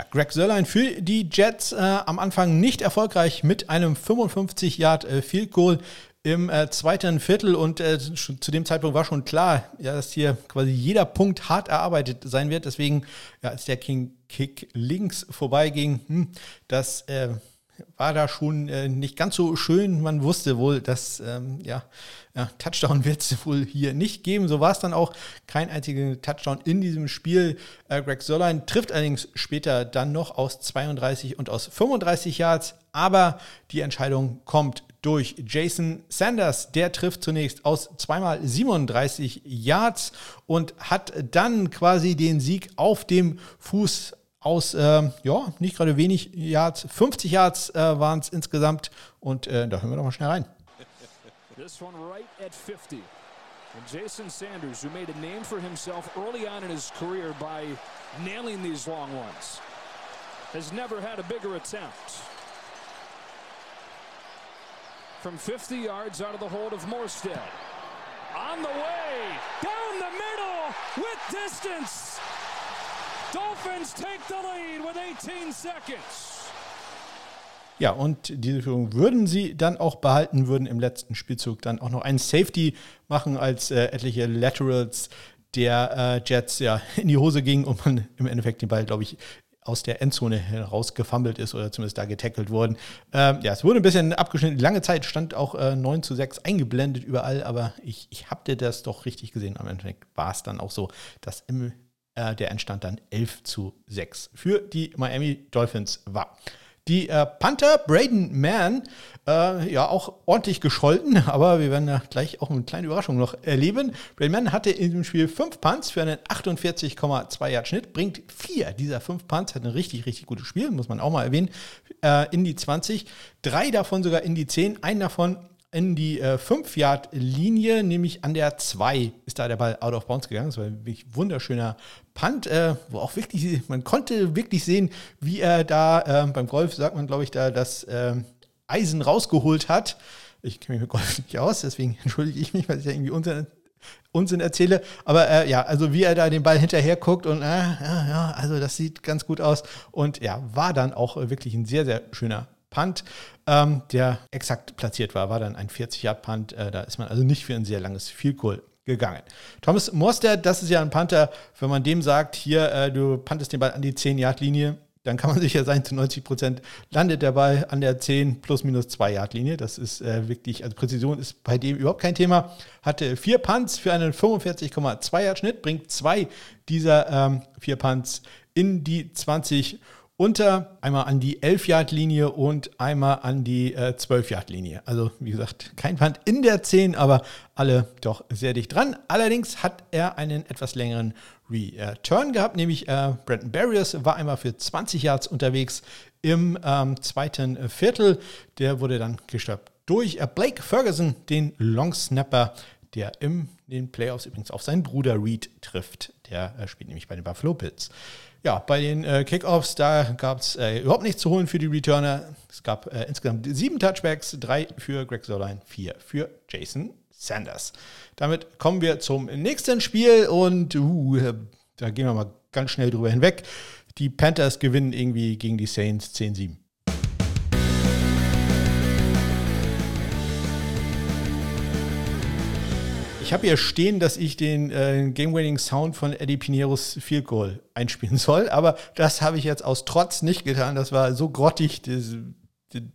[SPEAKER 1] Ja, Greg Sörlein für die Jets äh, am Anfang nicht erfolgreich mit einem 55 Yard äh, Field Goal im äh, zweiten Viertel und äh, zu dem Zeitpunkt war schon klar, ja, dass hier quasi jeder Punkt hart erarbeitet sein wird. Deswegen, ja, als der King Kick links vorbeiging, hm, das äh, war da schon äh, nicht ganz so schön. Man wusste wohl, dass ähm, ja, ja, Touchdown wird es wohl hier nicht geben. So war es dann auch. Kein einziger Touchdown in diesem Spiel. Äh, Greg Sörlein trifft allerdings später dann noch aus 32 und aus 35 Yards. Aber die Entscheidung kommt durch Jason Sanders. Der trifft zunächst aus zweimal 37 Yards und hat dann quasi den Sieg auf dem Fuß aus, äh, ja, nicht gerade wenig Yards, 50 Yards äh, waren es insgesamt und äh, da hören wir doch mal schnell rein. This one right at 50. And Jason Sanders, who made a name for himself early on in his career by nailing these long ones, has never had a bigger attempt.
[SPEAKER 2] from 50 yards out of the hold of Morstead. On the way, down the middle with distance. Dolphins take the lead with 18 seconds.
[SPEAKER 1] Ja, und diese Führung würden sie dann auch behalten, würden im letzten Spielzug dann auch noch einen Safety machen, als äh, etliche Laterals der äh, Jets ja in die Hose gingen und man im Endeffekt den Ball, glaube ich, aus der Endzone herausgefummelt ist oder zumindest da getackelt worden. Ähm, ja, es wurde ein bisschen abgeschnitten. Lange Zeit stand auch äh, 9 zu 6 eingeblendet überall, aber ich, ich habe das doch richtig gesehen. Am Endeffekt war es dann auch so, dass im, äh, der Endstand dann 11 zu 6 für die Miami Dolphins war. Die äh, Panther Braden Mann, äh, ja auch ordentlich gescholten, aber wir werden ja gleich auch eine kleine Überraschung noch erleben. Braden Mann hatte in dem Spiel fünf Punts für einen 48,2 Yard Schnitt, bringt vier dieser fünf Punts, hat ein richtig, richtig gutes Spiel, muss man auch mal erwähnen, äh, in die 20, drei davon sogar in die 10, einen davon in die 5-Yard-Linie, äh, nämlich an der 2 ist da der Ball out of bounds gegangen. Das war ein wirklich wunderschöner Punt, äh, wo auch wirklich, man konnte wirklich sehen, wie er da, äh, beim Golf sagt man, glaube ich, da das ähm, Eisen rausgeholt hat. Ich kenne mich mit Golf nicht aus, deswegen entschuldige ich mich, weil ich ja irgendwie Unsinn, Unsinn erzähle. Aber äh, ja, also wie er da den Ball hinterher guckt und äh, ja, ja, also das sieht ganz gut aus. Und ja, war dann auch wirklich ein sehr, sehr schöner Punt, ähm, der exakt platziert war, war dann ein 40-Yard-Punt. Äh, da ist man also nicht für ein sehr langes Field Goal gegangen. Thomas Morstead, das ist ja ein Panther, wenn man dem sagt, hier, äh, du pantest den Ball an die 10-Yard-Linie, dann kann man sicher sein, zu 90 Prozent landet der Ball an der 10 plus minus 2 Yard Linie. Das ist äh, wirklich, also Präzision ist bei dem überhaupt kein Thema. Hatte vier Punts für einen 45,2 Yard Schnitt, bringt zwei dieser ähm, vier Punts in die 20 unter, einmal an die 11-Yard-Linie und einmal an die äh, 12-Yard-Linie. Also wie gesagt, kein Punt in der 10, aber alle doch sehr dicht dran. Allerdings hat er einen etwas längeren Return gehabt, nämlich äh, Brandon Barriers war einmal für 20 Yards unterwegs im ähm, zweiten Viertel. Der wurde dann gestoppt durch äh, Blake Ferguson, den Long Snapper, der in den Playoffs übrigens auf seinen Bruder Reed trifft. Der äh, spielt nämlich bei den Buffalo Bills. Ja, bei den äh, Kickoffs, da gab es äh, überhaupt nichts zu holen für die Returner. Es gab äh, insgesamt sieben Touchbacks, drei für Greg Soline, vier für Jason Sanders. Damit kommen wir zum nächsten Spiel und uh, da gehen wir mal ganz schnell drüber hinweg. Die Panthers gewinnen irgendwie gegen die Saints 10-7. Ich habe hier stehen, dass ich den äh, Game-Winning-Sound von Eddie Pineros Field Goal einspielen soll, aber das habe ich jetzt aus Trotz nicht getan. Das war so grottig. Das,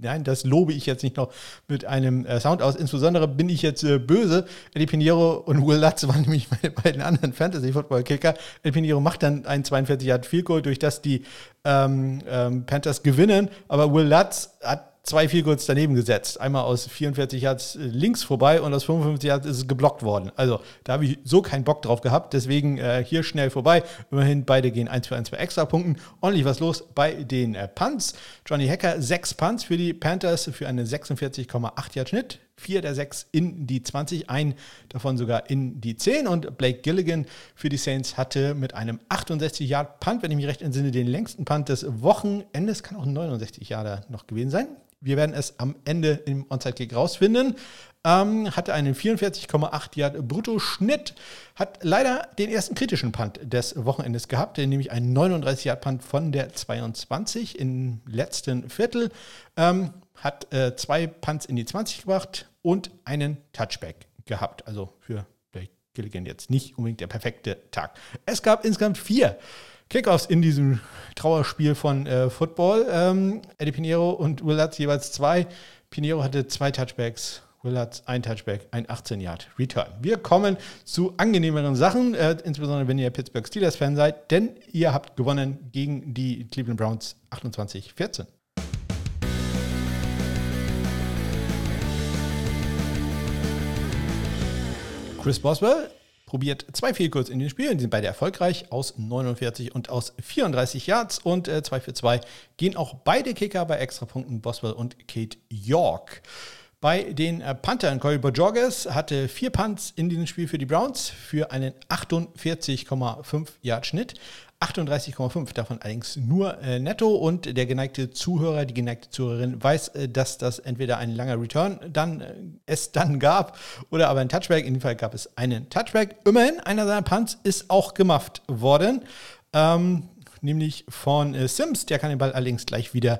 [SPEAKER 1] nein, das lobe ich jetzt nicht noch mit einem äh, Sound aus. Insbesondere bin ich jetzt äh, böse. Eddie Pinheiro und Will Lutz waren nämlich meine beiden anderen Fantasy-Football-Kicker. Eddie Pinheiro macht dann ein 42 Yard Field Goal, durch das die ähm, ähm, Panthers gewinnen, aber Will Lutz hat zwei Goals daneben gesetzt. Einmal aus 44 Yards links vorbei und aus 55 Yards ist es geblockt worden. Also da habe ich so keinen Bock drauf gehabt. Deswegen äh, hier schnell vorbei. Immerhin beide gehen 1 für 1 bei Extrapunkten. Ordentlich was los bei den äh, Punts. Johnny Hacker, sechs Punts für die Panthers für einen 46,8 Yard Schnitt. Vier der sechs in die 20, ein davon sogar in die 10. Und Blake Gilligan für die Saints hatte mit einem 68 Yard Punt, wenn ich mich recht entsinne, den längsten Punt des Wochenendes. Kann auch ein 69 Yarder noch gewesen sein. Wir werden es am Ende im Onside-Kick rausfinden. Ähm, hatte einen 44,8 Yard Brutto-Schnitt, hat leider den ersten kritischen Punt des Wochenendes gehabt, nämlich einen 39 Yard Punt von der 22 im letzten Viertel. Ähm, hat äh, zwei Punts in die 20 gebracht und einen Touchback gehabt. Also für Blake Gilligan jetzt nicht unbedingt der perfekte Tag. Es gab insgesamt vier Kickoffs in diesem Trauerspiel von äh, Football. Ähm, Eddie Pinheiro und Will Lutz jeweils zwei. Pinheiro hatte zwei Touchbacks, Will Lutz ein Touchback, ein 18-Yard-Return. Wir kommen zu angenehmeren Sachen, äh, insbesondere wenn ihr Pittsburgh Steelers-Fan seid, denn ihr habt gewonnen gegen die Cleveland Browns 28-14. Chris Boswell probiert zwei Fehlkurs in den Spielen, die sind beide erfolgreich aus 49 und aus 34 Yards und äh, 2 für 2 gehen auch beide Kicker bei Extrapunkten Boswell und Kate York. Bei den äh, Panthern, Corey Bojorges hatte vier Punts in diesem Spiel für die Browns für einen 48,5 Yard Schnitt. 38,5, davon allerdings nur äh, netto. Und der geneigte Zuhörer, die geneigte Zuhörerin weiß, äh, dass das entweder ein langer Return dann äh, es dann gab oder aber ein Touchback. In dem Fall gab es einen Touchback. Immerhin, einer seiner Punts ist auch gemacht worden, ähm, nämlich von äh, Sims. Der kann den Ball allerdings gleich wieder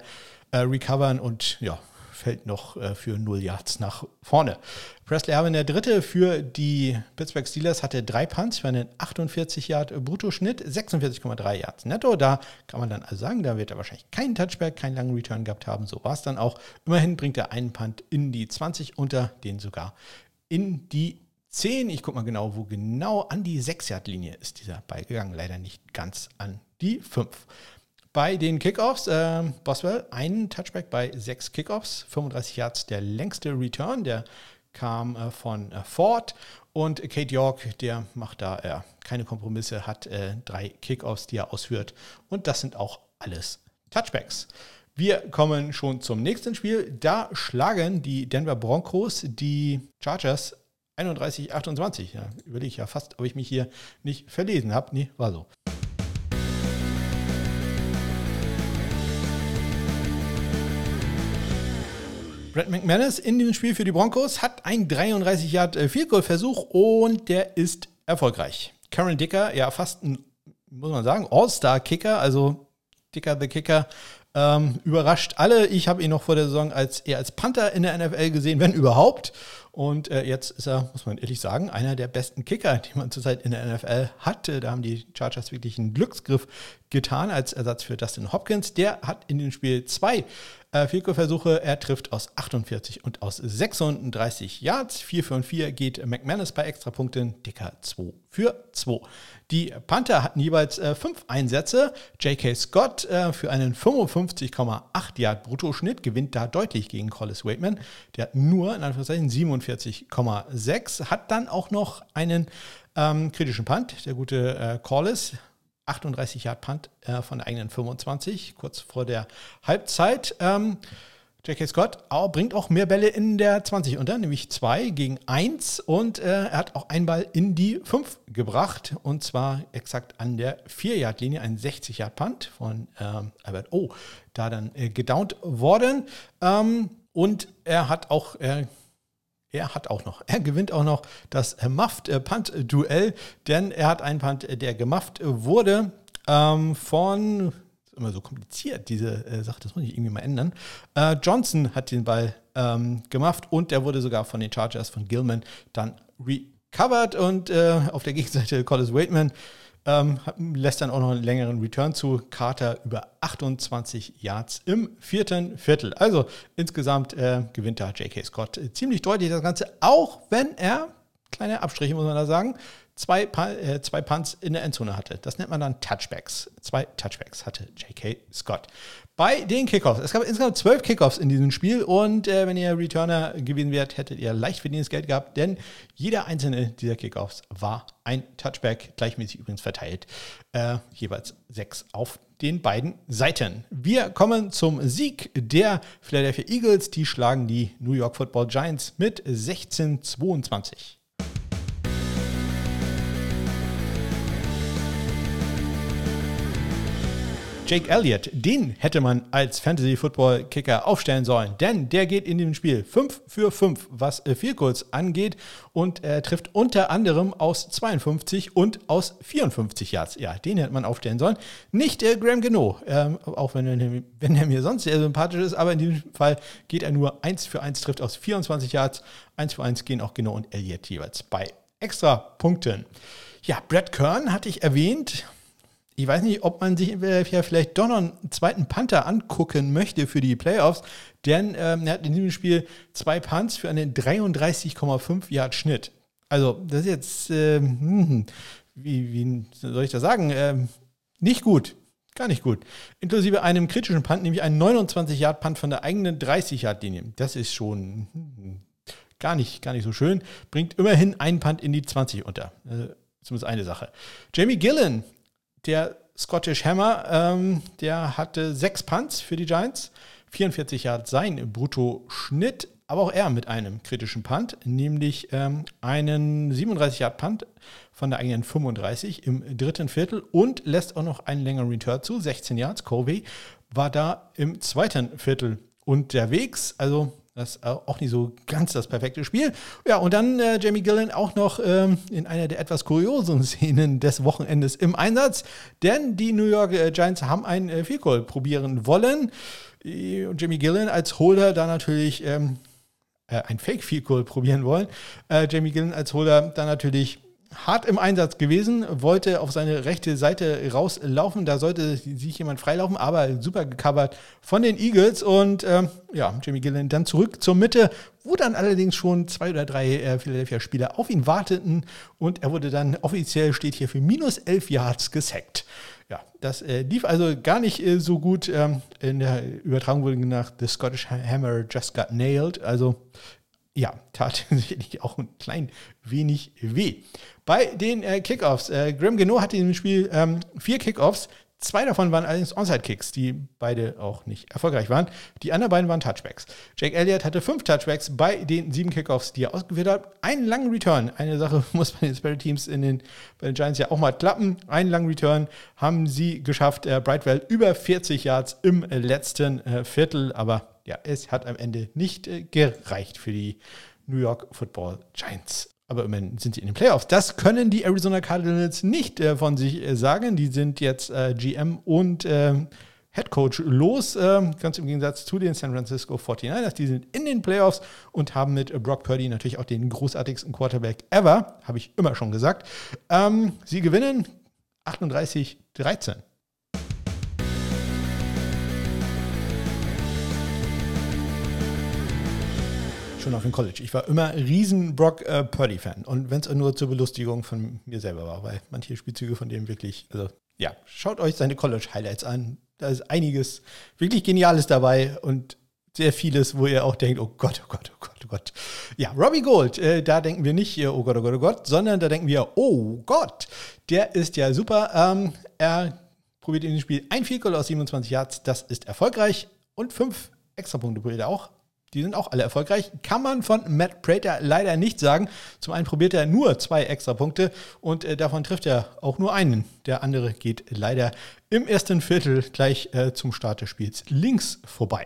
[SPEAKER 1] äh, recovern und ja, fällt noch äh, für 0 Yards nach vorne. Presley Harvin, der Dritte für die Pittsburgh Steelers, hatte drei Punts für einen 48 Yard Bruttoschnitt, 46,3 Yards netto. Da kann man dann also sagen, da wird er wahrscheinlich keinen Touchback, keinen langen Return gehabt haben. So war es dann auch. Immerhin bringt er einen Punt in die 20 unter, den sogar in die 10. Ich gucke mal genau, wo genau an die 6-Yard-Linie ist dieser Ball gegangen. Leider nicht ganz an die 5. Bei den Kickoffs, äh, Boswell, einen Touchback bei sechs Kickoffs, 35 Yards der längste Return, der kam äh, von äh, Ford. Und Kate York, der macht da äh, keine Kompromisse, hat äh, drei Kickoffs, die er ausführt. Und das sind auch alles Touchbacks. Wir kommen schon zum nächsten Spiel. Da schlagen die Denver Broncos die Chargers 31-28. Ja, überlege ich ja fast, ob ich mich hier nicht verlesen habe. Nee, war so. Brad McManus in diesem Spiel für die Broncos hat einen 33 Yard äh, Field Goal Versuch und der ist erfolgreich. Karen Dicker, ja fast ein, muss man sagen, All-Star Kicker, also Dicker the Kicker, ähm, überrascht alle. Ich habe ihn noch vor der Saison als eher als Panther in der NFL gesehen, wenn überhaupt. Und äh, jetzt ist er, muss man ehrlich sagen, einer der besten Kicker, die man zurzeit in der NFL hatte. Da haben die Chargers wirklich einen Glücksgriff getan als Ersatz für Dustin Hopkins. Der hat in dem Spiel zwei äh, Field-Versuche. Er trifft aus 48 und aus 36 Yards. 4 für 4 geht McManus bei Extrapunkten. Dicker 2 für 2. Die Panther hatten jeweils äh, fünf Einsätze. J.K. Scott äh, für einen 55,8 Yard Bruttoschnitt gewinnt da deutlich gegen Collis Waitman. Der hat nur in Anführungszeichen 47,6. Hat dann auch noch einen ähm, kritischen Punt. Der gute äh, Collis 38 Yard Punt äh, von der eigenen 25, kurz vor der Halbzeit. Ähm, J.K. Scott auch, bringt auch mehr Bälle in der 20 unter, nämlich 2 gegen 1 und äh, er hat auch einen Ball in die 5 gebracht und zwar exakt an der 4-Yard-Linie, ein 60-Yard-Punt von ähm, Albert O. Da dann äh, gedownt worden ähm, und er hat auch äh, er hat auch noch, er gewinnt auch noch das Muffed-Punt-Duell, denn er hat einen Punt, der gemufft wurde ähm, von, immer so kompliziert, diese äh, Sache, das muss ich irgendwie mal ändern. Äh, Johnson hat den Ball ähm, gemufft und der wurde sogar von den Chargers von Gilman dann recovered und äh, auf der Gegenseite Collis Waitman ähm, lässt dann auch noch einen längeren Return zu. Carter über 28 Yards im vierten Viertel. Also insgesamt äh, gewinnt da J.K. Scott ziemlich deutlich das Ganze, auch wenn er, kleine Abstriche muss man da sagen, zwei, äh, zwei Punts in der Endzone hatte. Das nennt man dann Touchbacks. Zwei Touchbacks hatte J.K. Scott. Bei den Kickoffs. Es gab insgesamt zwölf Kickoffs in diesem Spiel und äh, wenn ihr Returner gewesen wärt, hättet ihr leicht verdientes Geld gehabt, denn jeder einzelne dieser Kickoffs war ein Touchback, gleichmäßig übrigens verteilt, äh, jeweils sechs auf den beiden Seiten. Wir kommen zum Sieg der Philadelphia Eagles. Die schlagen die New York Football Giants mit 16-22. Jake Elliott, den hätte man als Fantasy-Football-Kicker aufstellen sollen, denn der geht in dem Spiel 5 für 5, was äh, viel kurz angeht und er trifft unter anderem aus 52 und aus 54 Yards. Ja, den hätte man aufstellen sollen. Nicht äh, Graham Geno, ähm, auch wenn er, wenn er mir sonst sehr sympathisch ist, aber in diesem Fall geht er nur 1 für 1, trifft aus 24 Yards. 1 für 1 gehen auch Geno und Elliott jeweils bei extra Punkten. Ja, Brad Kern hatte ich erwähnt, ich weiß nicht, ob man sich vielleicht doch noch einen zweiten Panther angucken möchte für die Playoffs, denn ähm, er hat in diesem Spiel zwei Punts für einen 33,5 Yard Schnitt. Also, das ist jetzt, ähm, wie, wie, soll ich das sagen, ähm, nicht gut. Gar nicht gut. Inklusive einem kritischen Punt, nämlich einen 29 Yard Punt von der eigenen 30 Yard Linie. Das ist schon hm, gar nicht, gar nicht so schön. Bringt immerhin einen Punt in die 20 unter. Also, zumindest eine Sache. Jamie Gillen der Scottish Hammer, ähm, der hatte sechs Punts für die Giants. 44 Yards sein Brutto-Schnitt. aber auch er mit einem kritischen Punt, nämlich ähm, einen 37-Yard-Punt von der eigenen 35 im dritten Viertel und lässt auch noch einen längeren Return zu, 16 Yards. Colby war da im zweiten Viertel unterwegs, also das ist auch nicht so ganz das perfekte Spiel. Ja, und dann äh, Jamie Gillen auch noch ähm, in einer der etwas kuriosen Szenen des Wochenendes im Einsatz, denn die New York äh, Giants haben ein äh, Field Goal probieren wollen. Und Jamie Gillen als Holder da natürlich ähm, äh, ein Fake Field Goal probieren wollen. Äh, Jamie Gillen als Holder da natürlich hart im Einsatz gewesen, wollte auf seine rechte Seite rauslaufen. Da sollte sich jemand freilaufen, aber super gecovert von den Eagles. Und ähm, ja, Jimmy Gillen dann zurück zur Mitte, wo dann allerdings schon zwei oder drei äh, Philadelphia-Spieler auf ihn warteten. Und er wurde dann offiziell, steht hier, für minus elf Yards gesackt. Ja, das äh, lief also gar nicht äh, so gut. Ähm, in der Übertragung wurde nach The Scottish Hammer just got nailed. Also ja, tat sicherlich auch ein klein wenig weh. Bei den äh, Kickoffs, äh, Graham Geno hatte in dem Spiel ähm, vier Kickoffs. Zwei davon waren allerdings Onside-Kicks, die beide auch nicht erfolgreich waren. Die anderen beiden waren Touchbacks. Jake Elliott hatte fünf Touchbacks bei den sieben Kickoffs, die er ausgeführt hat. Einen langen Return. Eine Sache muss bei den Spirit Teams in den, bei den Giants ja auch mal klappen. Einen langen Return haben sie geschafft. Äh, Brightwell über 40 Yards im letzten äh, Viertel. Aber ja, es hat am Ende nicht äh, gereicht für die New York Football Giants. Aber immerhin sind sie in den Playoffs. Das können die Arizona Cardinals nicht äh, von sich äh, sagen. Die sind jetzt äh, GM und ähm, Head Coach los, ähm, ganz im Gegensatz zu den San Francisco 49ers. Die sind in den Playoffs und haben mit Brock Purdy natürlich auch den großartigsten Quarterback ever, habe ich immer schon gesagt. Ähm, sie gewinnen 38-13. Schon auf dem College. Ich war immer riesen Brock äh, Purdy-Fan. Und wenn es nur zur Belustigung von mir selber war, weil manche Spielzüge von dem wirklich, also ja, schaut euch seine College-Highlights an. Da ist einiges wirklich Geniales dabei und sehr vieles, wo ihr auch denkt, oh Gott, oh Gott, oh Gott, oh Gott. Ja, Robbie Gold, äh, da denken wir nicht, oh Gott, oh Gott, oh Gott, sondern da denken wir, oh Gott, der ist ja super. Ähm, er probiert in dem Spiel ein Field Goal aus 27 Yards, das ist erfolgreich und fünf Extrapunkte probiert er auch. Die sind auch alle erfolgreich. Kann man von Matt Prater leider nicht sagen. Zum einen probiert er nur zwei extra Punkte und äh, davon trifft er auch nur einen. Der andere geht leider im ersten Viertel gleich äh, zum Start des Spiels links vorbei.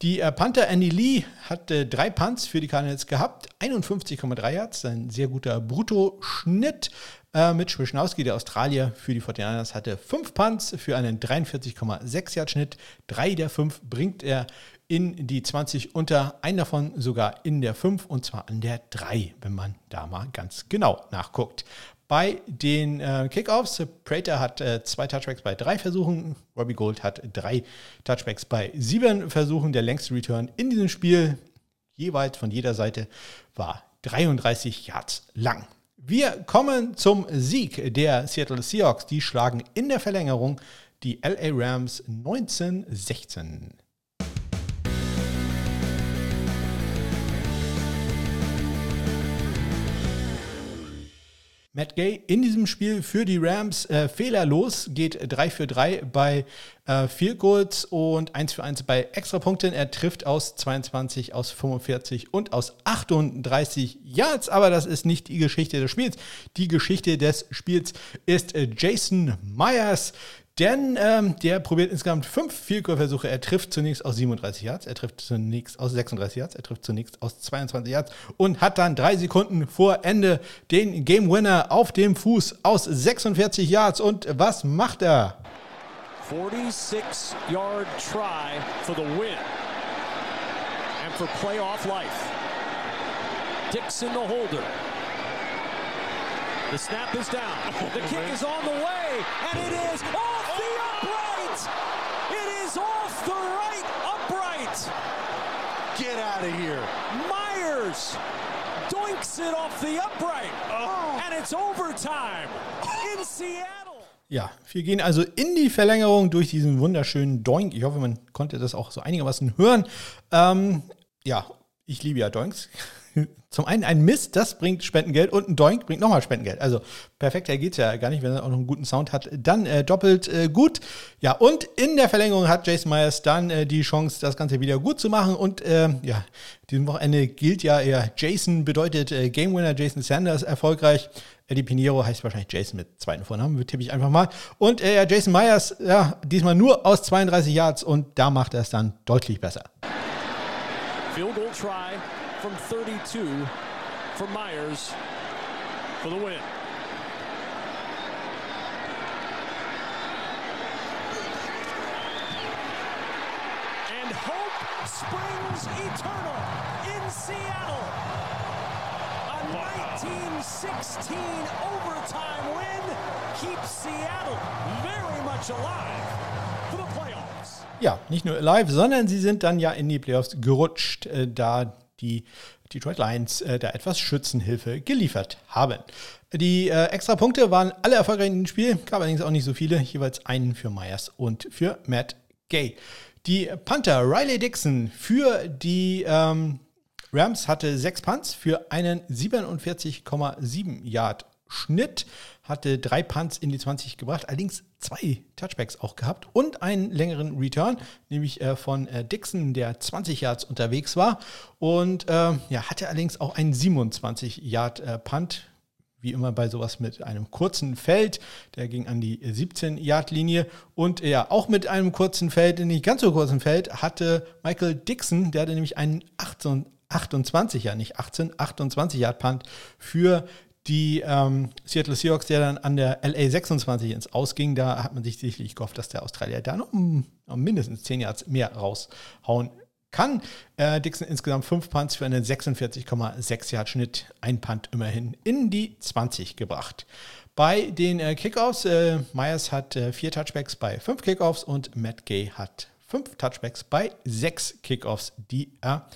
[SPEAKER 1] Die äh, Panther Andy Lee hat äh, drei Punts für die Cardinals gehabt, 51,3 Yards, ein sehr guter Bruttoschnitt. Äh, mit Schwischnowski, der Australier für die 49ers, hatte fünf Punts für einen 43,6 Yard Schnitt. Drei der fünf bringt er in die 20 unter, ein davon sogar in der 5 und zwar an der 3, wenn man da mal ganz genau nachguckt. Bei den äh, Kickoffs, Prater hat äh, zwei Touchbacks bei drei Versuchen, Robbie Gold hat drei Touchbacks bei sieben Versuchen. Der längste Return in diesem Spiel, jeweils von jeder Seite, war 33 Yards lang. Wir kommen zum Sieg der Seattle Seahawks. Die schlagen in der Verlängerung die LA Rams 1916. Matt Gay in diesem Spiel für die Rams äh, fehlerlos, geht 3 für 3 bei äh, Field Goals und 1 für 1 bei Extrapunkten. Er trifft aus 22, aus 45 und aus 38 Yards, aber das ist nicht die Geschichte des Spiels. Die Geschichte des Spiels ist äh, Jason Myers, denn ähm, der probiert insgesamt fünf Vielkurversuche. Er trifft zunächst aus 37 Yards, er trifft zunächst aus 36 Yards, er trifft zunächst aus 22 Yards und hat dann drei Sekunden vor Ende den Game Winner auf dem Fuß aus 46 Yards. Und was macht er?
[SPEAKER 2] 46 Yard try for the win and for playoff life. Dixon the holder. The snap is down. The kick is on the way, and it is off the oh! upright. It is off the right upright.
[SPEAKER 3] Get out of here.
[SPEAKER 2] Myers doinks it off the upright, oh. and it's overtime in Seattle.
[SPEAKER 1] Ja, wir gehen also in die Verlängerung durch diesen wunderschönen Doink. Ich hoffe, man konnte das auch so einigermaßen hören. Ähm, ja, ich liebe ja Doinks. Zum einen ein Mist, das bringt Spendengeld und ein Doink bringt nochmal Spendengeld. Also perfekter geht es ja gar nicht, wenn er auch noch einen guten Sound hat. Dann äh, doppelt äh, gut. Ja, und in der Verlängerung hat Jason Myers dann äh, die Chance, das Ganze wieder gut zu machen. Und ähm, ja, diesem Wochenende gilt ja eher Jason bedeutet äh, Game Winner, Jason Sanders erfolgreich. Eddie Pinheiro heißt wahrscheinlich Jason mit zweiten Vornamen, tippe ich einfach mal. Und äh, Jason Myers, ja, diesmal nur aus 32 Yards und da macht er es dann deutlich besser.
[SPEAKER 2] Field goal try from 32 for Myers for the win. And hope springs eternal in Seattle. A 1916 overtime win keeps Seattle very much alive for the playoffs.
[SPEAKER 1] Ja, nicht nur live, sondern sie sind dann ja in die Playoffs gerutscht, äh, da die Detroit Lions äh, da etwas Schützenhilfe geliefert haben. Die äh, extra Punkte waren alle erfolgreich in dem Spiel, gab allerdings auch nicht so viele, jeweils einen für Myers und für Matt Gay. Die Panther Riley Dixon für die ähm, Rams hatte sechs Punts für einen 47,7 Yard Schnitt, hatte drei Punts in die 20 gebracht, allerdings zwei Touchbacks auch gehabt und einen längeren Return, nämlich äh, von äh, Dixon, der 20 Yards unterwegs war und äh, ja, hatte allerdings auch einen 27 Yard äh, Punt, wie immer bei sowas mit einem kurzen Feld. Der ging an die 17-Yard-Linie. Und ja, auch mit einem kurzen Feld, nicht ganz so kurzen Feld, hatte Michael Dixon, der hatte nämlich einen 18, 28, ja nicht 18, 28 Yard Punt für die ähm, Seattle Seahawks, der dann an der LA 26 ins Ausging. Da hat man sich sicherlich gehofft, dass der Australier da noch um, um mindestens 10 Yards mehr raushauen kann. Äh, Dixon insgesamt 5 Punts für einen 46,6 Yard Schnitt, ein Punt immerhin in die 20 gebracht. Bei den äh, Kickoffs, äh, Myers hat äh, vier Touchbacks bei fünf Kickoffs und Matt Gay hat fünf Touchbacks bei sechs Kickoffs, die er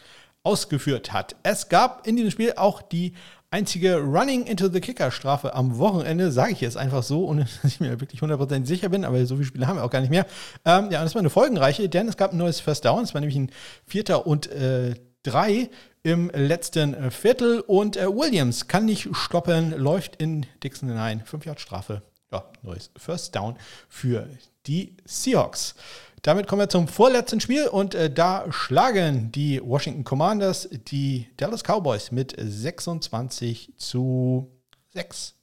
[SPEAKER 1] ausgeführt hat. Es gab in diesem Spiel auch die einzige Running into the Kicker Strafe am Wochenende, sage ich jetzt einfach so, ohne dass ich mir wirklich 100% sicher bin, aber so viele Spiele haben wir auch gar nicht mehr. Ähm, ja, und das war eine folgenreiche, denn es gab ein neues First Down, es war nämlich ein Vierter und äh, drei im letzten Viertel und äh, Williams kann nicht stoppen, läuft in Dixon hinein. 5 Yard Strafe. Ja, neues First Down für die Seahawks. Damit kommen wir zum vorletzten Spiel und äh, da schlagen die Washington Commanders die Dallas Cowboys mit 26 zu 6.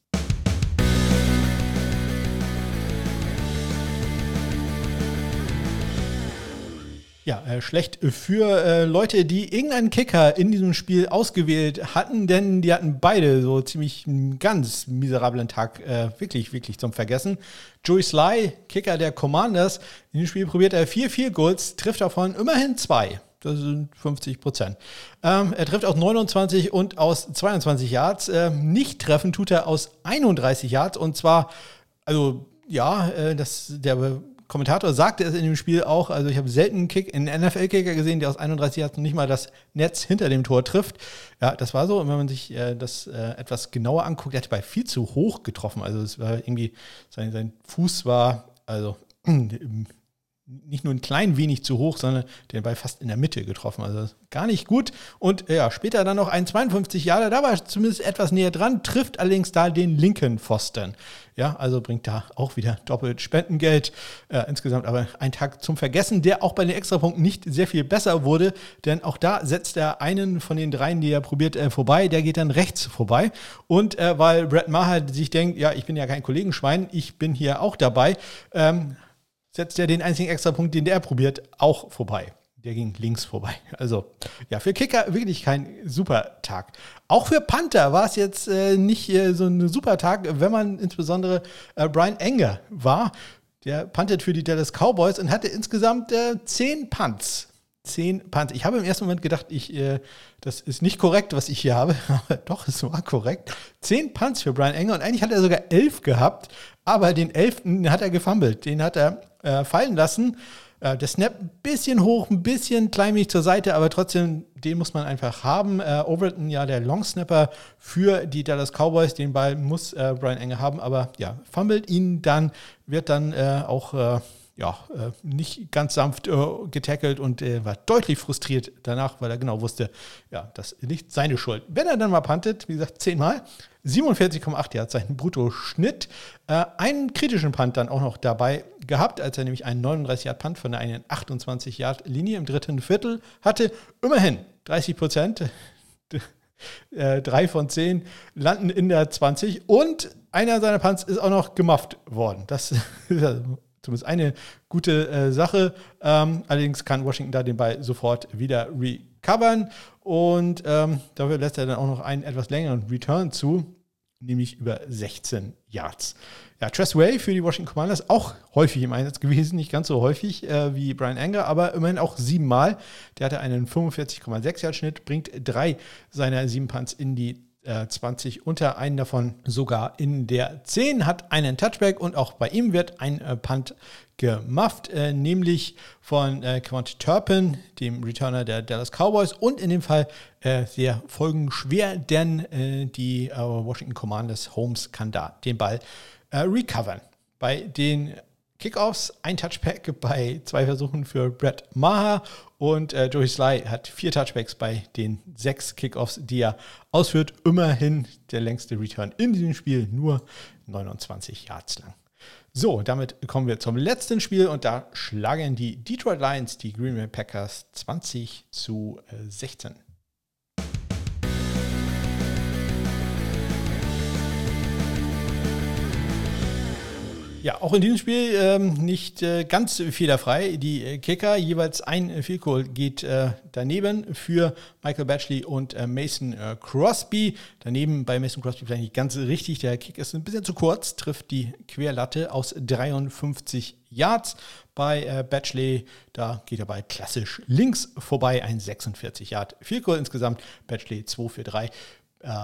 [SPEAKER 1] Ja, äh, schlecht für äh, Leute, die irgendeinen Kicker in diesem Spiel ausgewählt hatten, denn die hatten beide so ziemlich einen ganz miserablen Tag, äh, wirklich, wirklich zum Vergessen. Joey Sly, Kicker der Commanders, in dem Spiel probiert er vier, vier Goals, trifft davon immerhin zwei. Das sind 50 Prozent. Ähm, er trifft aus 29 und aus 22 Yards. Ähm, nicht treffen tut er aus 31 Yards und zwar, also ja, äh, das, der Kommentator sagte es in dem Spiel auch, also ich habe selten einen Kick, einen NFL-Kicker gesehen, der aus 31 Yards noch nicht mal das Netz hinter dem Tor trifft. Ja, das war so. Und wenn man sich äh, das äh, etwas genauer anguckt, er hat bei viel zu hoch getroffen. Also es war irgendwie, sein, sein Fuß war, also nicht nur ein klein wenig zu hoch, sondern den Ball fast in der Mitte getroffen. Also gar nicht gut. Und ja, später dann noch ein 52 Jahre, da war er zumindest etwas näher dran, trifft allerdings da den linken Pfosten. Ja, also bringt da auch wieder doppelt Spendengeld. Äh, insgesamt aber ein Tag zum Vergessen, der auch bei den Extrapunkten nicht sehr viel besser wurde, denn auch da setzt er einen von den dreien, die er probiert, äh, vorbei. Der geht dann rechts vorbei. Und äh, weil Brett Maher sich denkt, ja, ich bin ja kein Kollegenschwein, ich bin hier auch dabei, ähm, setzt er den einzigen Extrapunkt, den der probiert, auch vorbei. Der ging links vorbei. Also ja, für Kicker wirklich kein super Tag. Auch für Panther war es jetzt äh, nicht äh, so ein super Tag, wenn man insbesondere äh, Brian Enger war. Der puntet für die Dallas Cowboys und hatte insgesamt äh, zehn Punts. Zehn Punts. Ich habe im ersten Moment gedacht, ich, äh, das ist nicht korrekt, was ich hier habe. Aber doch, es war korrekt. Zehn Punts für Brian Enger und eigentlich hat er sogar elf gehabt. Aber den elften hat er gefummelt. Den hat er äh, fallen lassen. Äh, der Snap ein bisschen hoch, ein bisschen kleinlich zur Seite, aber trotzdem, den muss man einfach haben. Äh, Overton, ja, der Long Snapper für die Dallas Cowboys, den Ball muss äh, Brian Enger haben, aber ja, fummelt ihn dann, wird dann äh, auch äh, ja, äh, nicht ganz sanft äh, getackelt und äh, war deutlich frustriert danach, weil er genau wusste, ja, das ist nicht seine Schuld. Wenn er dann mal pantet, wie gesagt, zehnmal, 47,8 Yards sein Bruttoschnitt. Äh, einen kritischen Punt dann auch noch dabei gehabt, als er nämlich einen 39 Yard Punt von einer 28 Yard Linie im dritten Viertel hatte. Immerhin 30 Prozent. Äh, drei von zehn landen in der 20 und einer seiner Punts ist auch noch gemufft worden. Das ist zumindest eine gute äh, Sache. Ähm, allerdings kann Washington da den Ball sofort wieder recovern und ähm, dafür lässt er dann auch noch einen etwas längeren Return zu nämlich über 16 Yards. Ja, Tress Way für die Washington Commanders auch häufig im Einsatz gewesen, nicht ganz so häufig äh, wie Brian Anger, aber immerhin auch siebenmal. Der hatte einen 45,6 Yard Schnitt, bringt drei seiner sieben Punts in die 20 äh, unter, einen davon sogar in der 10, hat einen Touchback und auch bei ihm wird ein äh, Punt gemufft, äh, nämlich von äh, Quant Turpin, dem Returner der Dallas Cowboys und in dem Fall äh, sehr folgenschwer, denn äh, die äh, Washington Commanders Holmes kann da den Ball recovern. Bei den Kickoffs ein Touchback bei zwei Versuchen für Brett Maher und äh, Joey Sly hat vier Touchbacks bei den sechs Kickoffs, die er ausführt. Immerhin der längste Return in diesem Spiel, nur 29 Yards lang. So, damit kommen wir zum letzten Spiel und da schlagen die Detroit Lions die Green Bay Packers 20 zu 16. Ja, auch in diesem Spiel ähm, nicht äh, ganz fehlerfrei. Die äh, Kicker, jeweils ein äh, Field Goal geht äh, daneben für Michael Batchley und äh, Mason äh, Crosby. Daneben bei Mason Crosby vielleicht nicht ganz richtig. Der Kick ist ein bisschen zu kurz, trifft die Querlatte aus 53 Yards. Bei Batchley, da geht er bei klassisch links vorbei, ein 46 Yard Field Goal insgesamt. Batchley 2 für 3.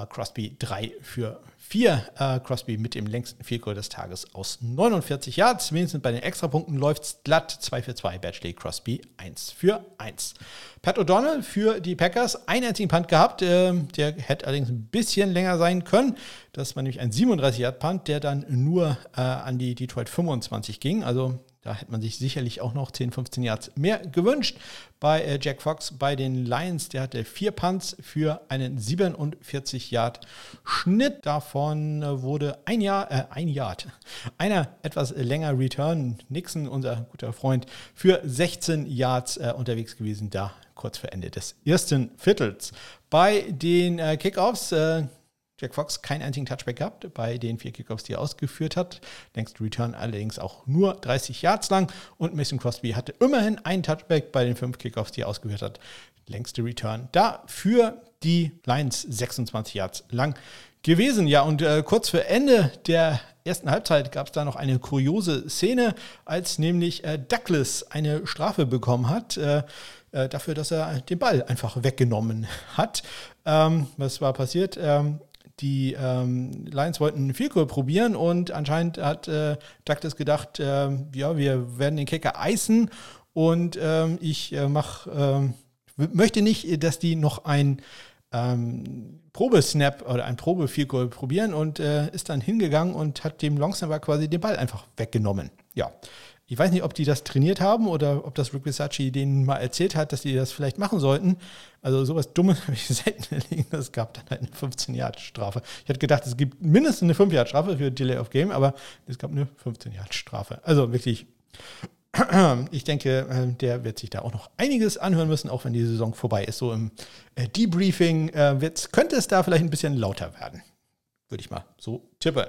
[SPEAKER 1] Crosby 3 für 4. Äh, Crosby mit dem längsten Field Goal des Tages aus 49 Yards. Wenigstens bei den Extrapunkten läuft es glatt. 2 für 2. Batchley Crosby 1 für 1. Pat O'Donnell für die Packers. Einen einzigen Punt gehabt. Äh, der hätte allerdings ein bisschen länger sein können. Das war nämlich ein 37 Yard Punt, der dann nur äh, an die Detroit 25 ging. Also da hätte man sich sicherlich auch noch 10, 15 Yards mehr gewünscht. Bei äh, Jack Fox bei den Lions, der hatte vier Punts für einen 47 Yard Schnitt. Davon äh, wurde ein Jahr, äh, ein Yard, einer etwas länger Return. Nixon, unser guter Freund, für 16 Yards äh, unterwegs gewesen, da kurz vor Ende des ersten Viertels. Bei den äh, Kickoffs äh, Jack Fox keinen einzigen Touchback gehabt bei den vier Kickoffs, die er ausgeführt hat. Längst Return allerdings auch nur 30 Yards lang. Und Mason Crosby hatte immerhin einen Touchback bei den fünf Kickoffs, die er ausgeführt hat. Längste Return da für die Lions 26 Yards lang gewesen. Ja, und äh, kurz vor Ende der ersten Halbzeit gab es da noch eine kuriose Szene, als nämlich äh, Douglas eine Strafe bekommen hat. Äh, äh dafür, dass er den Ball einfach weggenommen hat. Ähm, was war passiert? Ähm, die ähm, Lions wollten einen Goal probieren und anscheinend hat äh, Douglas gedacht, äh, ja, wir werden den Kicker eisen und ähm, ich äh, mach, ähm, möchte nicht, dass die noch ein ähm, Probesnap oder ein probe Goal probieren und äh, ist dann hingegangen und hat dem Longsnapper quasi den Ball einfach weggenommen. Ja, ich weiß nicht, ob die das trainiert haben oder ob das Rick Bisacci denen mal erzählt hat, dass die das vielleicht machen sollten. Also sowas Dummes habe ich selten erlebt. Es gab dann halt eine 15-Jahre-Strafe. Ich hätte gedacht, es gibt mindestens eine 5-Jahre-Strafe für Delay of Game, aber es gab eine 15-Jahre-Strafe. Also wirklich, ich denke, äh, der wird sich da auch noch einiges anhören müssen, auch wenn die Saison vorbei ist. So im äh, Debriefing äh, könnte es da vielleicht ein bisschen lauter werden. Würde ich mal so tippen.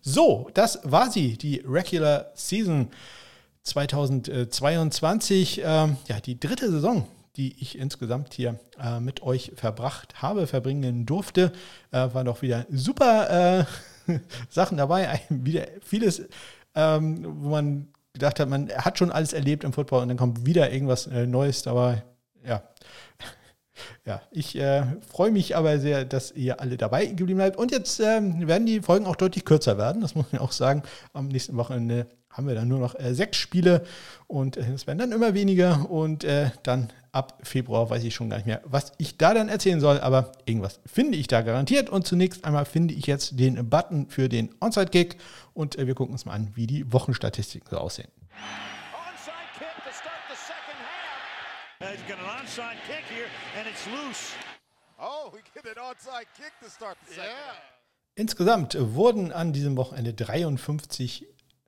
[SPEAKER 1] So, das war sie, die Regular Season. 2022, ähm, ja, die dritte Saison, die ich insgesamt hier äh, mit euch verbracht habe, verbringen durfte. Äh, waren doch wieder super äh, Sachen dabei, wieder vieles, ähm, wo man gedacht hat, man hat schon alles erlebt im Football und dann kommt wieder irgendwas äh, Neues, aber ja. Ja, ich äh, freue mich aber sehr, dass ihr alle dabei geblieben seid. Und jetzt ähm, werden die Folgen auch deutlich kürzer werden. Das muss man auch sagen. Am nächsten Wochenende haben wir dann nur noch äh, sechs Spiele und äh, es werden dann immer weniger und äh, dann ab Februar weiß ich schon gar nicht mehr, was ich da dann erzählen soll, aber irgendwas finde ich da garantiert und zunächst einmal finde ich jetzt den Button für den Onside-Kick und äh, wir gucken uns mal an, wie die Wochenstatistiken so aussehen.
[SPEAKER 3] Oh.
[SPEAKER 1] Insgesamt wurden an diesem Wochenende 53,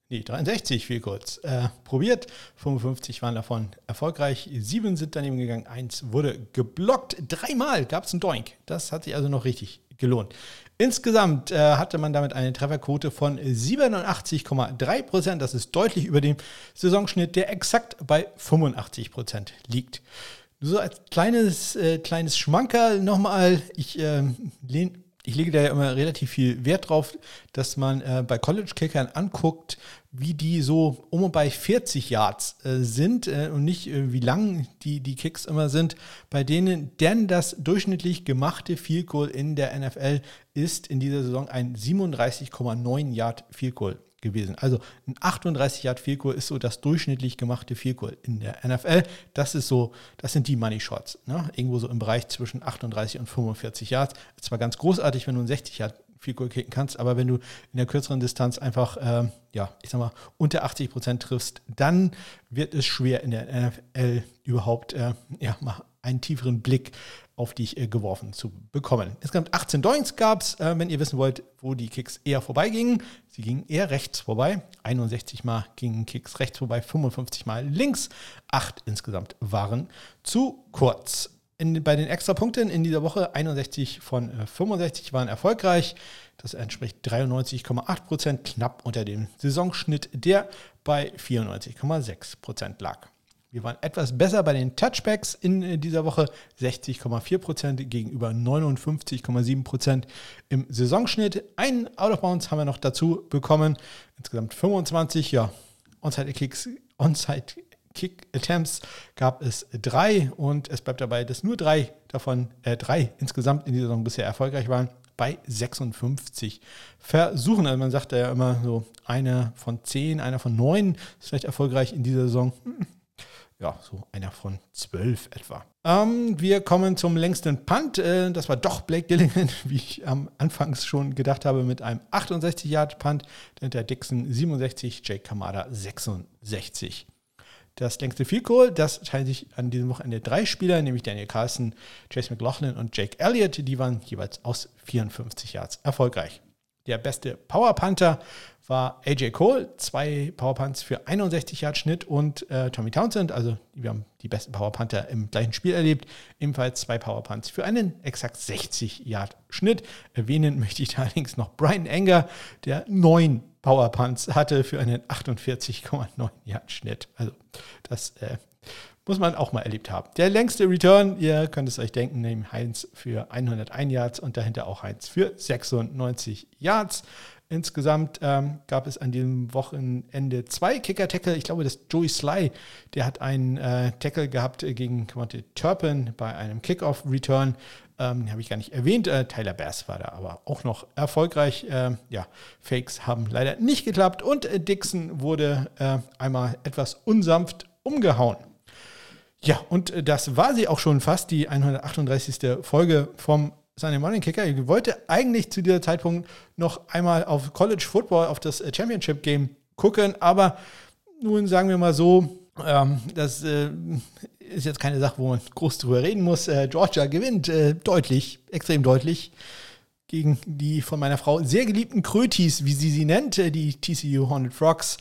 [SPEAKER 1] nee, 63 viel kurz äh, probiert. 55 waren davon erfolgreich, sieben sind daneben gegangen, eins wurde geblockt. Dreimal gab es einen Doink. Das hat sich also noch richtig gelohnt. Insgesamt äh, hatte man damit eine Trefferquote von 87,3 Prozent. Das ist deutlich über dem Saisonschnitt, der exakt bei 85 Prozent liegt. So als kleines, äh, kleines Schmankerl nochmal, ich äh, lehne ich lege da ja immer relativ viel Wert drauf, dass man äh, bei College-Kickern anguckt, wie die so um und bei 40 Yards äh, sind äh, und nicht äh, wie lang die, die Kicks immer sind, bei denen, denn das durchschnittlich gemachte Field Goal in der NFL ist in dieser Saison ein 37,9 Yard Field Goal gewesen. Also ein 38 Yard Field ist so das durchschnittlich gemachte Field in der NFL. Das ist so, das sind die Money Shots. Ne? Irgendwo so im Bereich zwischen 38 und 45 Yards. Zwar ganz großartig, wenn du ein 60 Yard Field kicken kannst, aber wenn du in der kürzeren Distanz einfach, äh, ja, ich sag mal, unter 80 Prozent triffst, dann wird es schwer in der NFL überhaupt, äh, ja, mal einen tieferen Blick auf dich äh, geworfen zu bekommen. Insgesamt 18 Doinks gab es, äh, wenn ihr wissen wollt, wo die Kicks eher vorbeigingen. Sie gingen eher rechts vorbei. 61 Mal gingen Kicks rechts vorbei, 55 Mal links. Acht insgesamt waren zu kurz. In, bei den Extrapunkten in dieser Woche 61 von äh, 65 waren erfolgreich. Das entspricht 93,8 Prozent, knapp unter dem Saisonschnitt, der bei 94,6 Prozent lag. Wir waren etwas besser bei den Touchbacks in äh, dieser Woche, 60,4% gegenüber 59,7% im Saisonschnitt. Einen Out of Bounds haben wir noch dazu bekommen, insgesamt 25, ja, Onside Kicks, Onside Kick Attempts gab es drei und es bleibt dabei, dass nur drei davon, äh, drei insgesamt in dieser Saison bisher erfolgreich waren bei 56 Versuchen. Also man sagt ja immer so, einer von zehn, einer von neun ist vielleicht erfolgreich in dieser Saison. Ja, so einer von zwölf etwa. Ähm, wir kommen zum längsten Punt. Äh, das war doch Blake Dillingham, wie ich am Anfangs schon gedacht habe, mit einem 68-Yard-Punt. Der Dixon 67, Jake Kamada 66. Das längste Field Goal, das teilen sich an diesem Wochenende drei Spieler, nämlich Daniel Carlson, Chase McLaughlin und Jake Elliott. Die waren jeweils aus 54 Yards erfolgreich. Der beste Power Panther war AJ Cole, zwei Powerpunts für 61 Yard Schnitt und äh, Tommy Townsend, also wir haben die besten Powerpunter im gleichen Spiel erlebt, ebenfalls zwei Powerpunts für einen exakt 60 Yard Schnitt. Erwähnen möchte ich allerdings noch Brian Enger, der neun Powerpunts hatte für einen 48,9 Yard Schnitt. Also das äh, muss man auch mal erlebt haben. Der längste Return, ihr könnt es euch denken, neben Heinz für 101 Yards und dahinter auch Heinz für 96 Yards. Insgesamt ähm, gab es an diesem Wochenende zwei Kicker-Tackle. Ich glaube, dass Joey Sly, der hat einen äh, Tackle gehabt gegen Quante Turpin bei einem Kickoff-Return. Ähm, den habe ich gar nicht erwähnt. Äh, Tyler Bass war da aber auch noch erfolgreich. Ähm, ja, Fakes haben leider nicht geklappt und äh, Dixon wurde äh, einmal etwas unsanft umgehauen. Ja, und äh, das war sie auch schon fast, die 138. Folge vom Sunday Morning Kicker. Ich wollte eigentlich zu dieser Zeitpunkt noch einmal auf College Football, auf das äh, Championship Game gucken, aber nun sagen wir mal so, ähm, das äh, ist jetzt keine Sache, wo man groß drüber reden muss. Äh, Georgia gewinnt äh, deutlich, extrem deutlich gegen die von meiner Frau sehr geliebten Krötis, wie sie sie nennt, äh, die TCU Hornet Frogs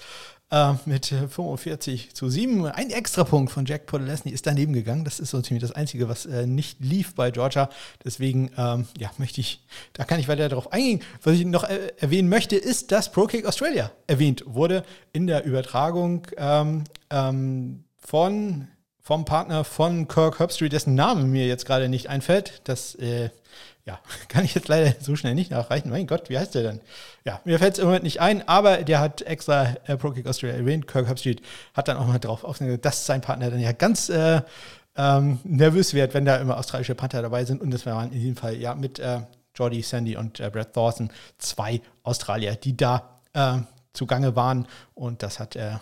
[SPEAKER 1] äh, mit 45 zu 7. Ein Extrapunkt von Jack Podolesny ist daneben gegangen. Das ist so ziemlich das Einzige, was äh, nicht lief bei Georgia. Deswegen ähm, ja, möchte ich, da kann ich weiter darauf eingehen. Was ich noch äh, erwähnen möchte, ist, dass Pro Kick Australia erwähnt wurde in der Übertragung ähm, ähm, von vom Partner von Kirk Herbstreit, dessen Name mir jetzt gerade nicht einfällt. Das äh, ja, kann ich jetzt leider so schnell nicht nachreichen. Mein Gott, wie heißt der denn? Ja, mir fällt es im Moment nicht ein, aber der hat extra äh, ProKick Australia erwähnt. Kirk Herbstreit hat dann auch mal drauf aufgenommen, dass sein Partner dann ja ganz äh, ähm, nervös wird, wenn da immer australische Panther dabei sind. Und das waren in diesem Fall ja mit äh, Jordi Sandy und äh, Brad Thorson zwei Australier, die da äh, zugange waren. Und das hat äh,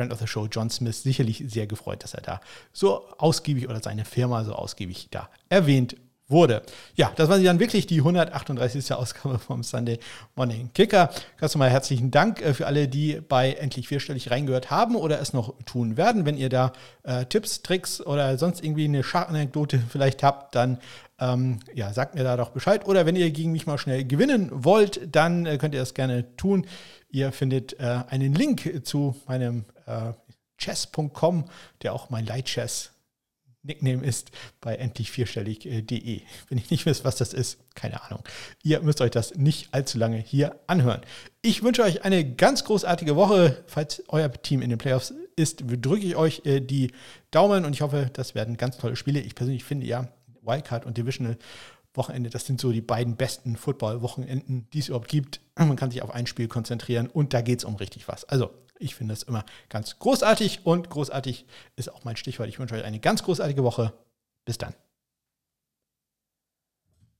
[SPEAKER 1] Friend of the Show John Smith sicherlich sehr gefreut, dass er da so ausgiebig oder seine Firma so ausgiebig da erwähnt wurde. Ja, das war dann wirklich die 138. Ausgabe vom Sunday Morning Kicker. Ganz nochmal herzlichen Dank äh, für alle, die bei Endlich Vierstellig reingehört haben oder es noch tun werden. Wenn ihr da äh, Tipps, Tricks oder sonst irgendwie eine Schachanekdote vielleicht habt, dann ähm, ja, sagt mir da doch Bescheid. Oder wenn ihr gegen mich mal schnell gewinnen wollt, dann äh, könnt ihr das gerne tun. Ihr findet äh, einen Link zu meinem äh, chess.com, der auch mein Lightchess Nickname ist bei endlich vierstellig.de. Wenn ich nicht wisst, was das ist, keine Ahnung. Ihr müsst euch das nicht allzu lange hier anhören. Ich wünsche euch eine ganz großartige Woche. Falls euer Team in den Playoffs ist, drücke ich euch äh, die Daumen und ich hoffe, das werden ganz tolle Spiele. Ich persönlich finde ja, Wildcard und Divisional Wochenende, das sind so die beiden besten Football-Wochenenden, die es überhaupt gibt. Man kann sich auf ein Spiel konzentrieren und da geht es um richtig was. Also ich finde das immer ganz großartig und großartig ist auch mein Stichwort. Ich wünsche euch eine ganz großartige Woche. Bis dann.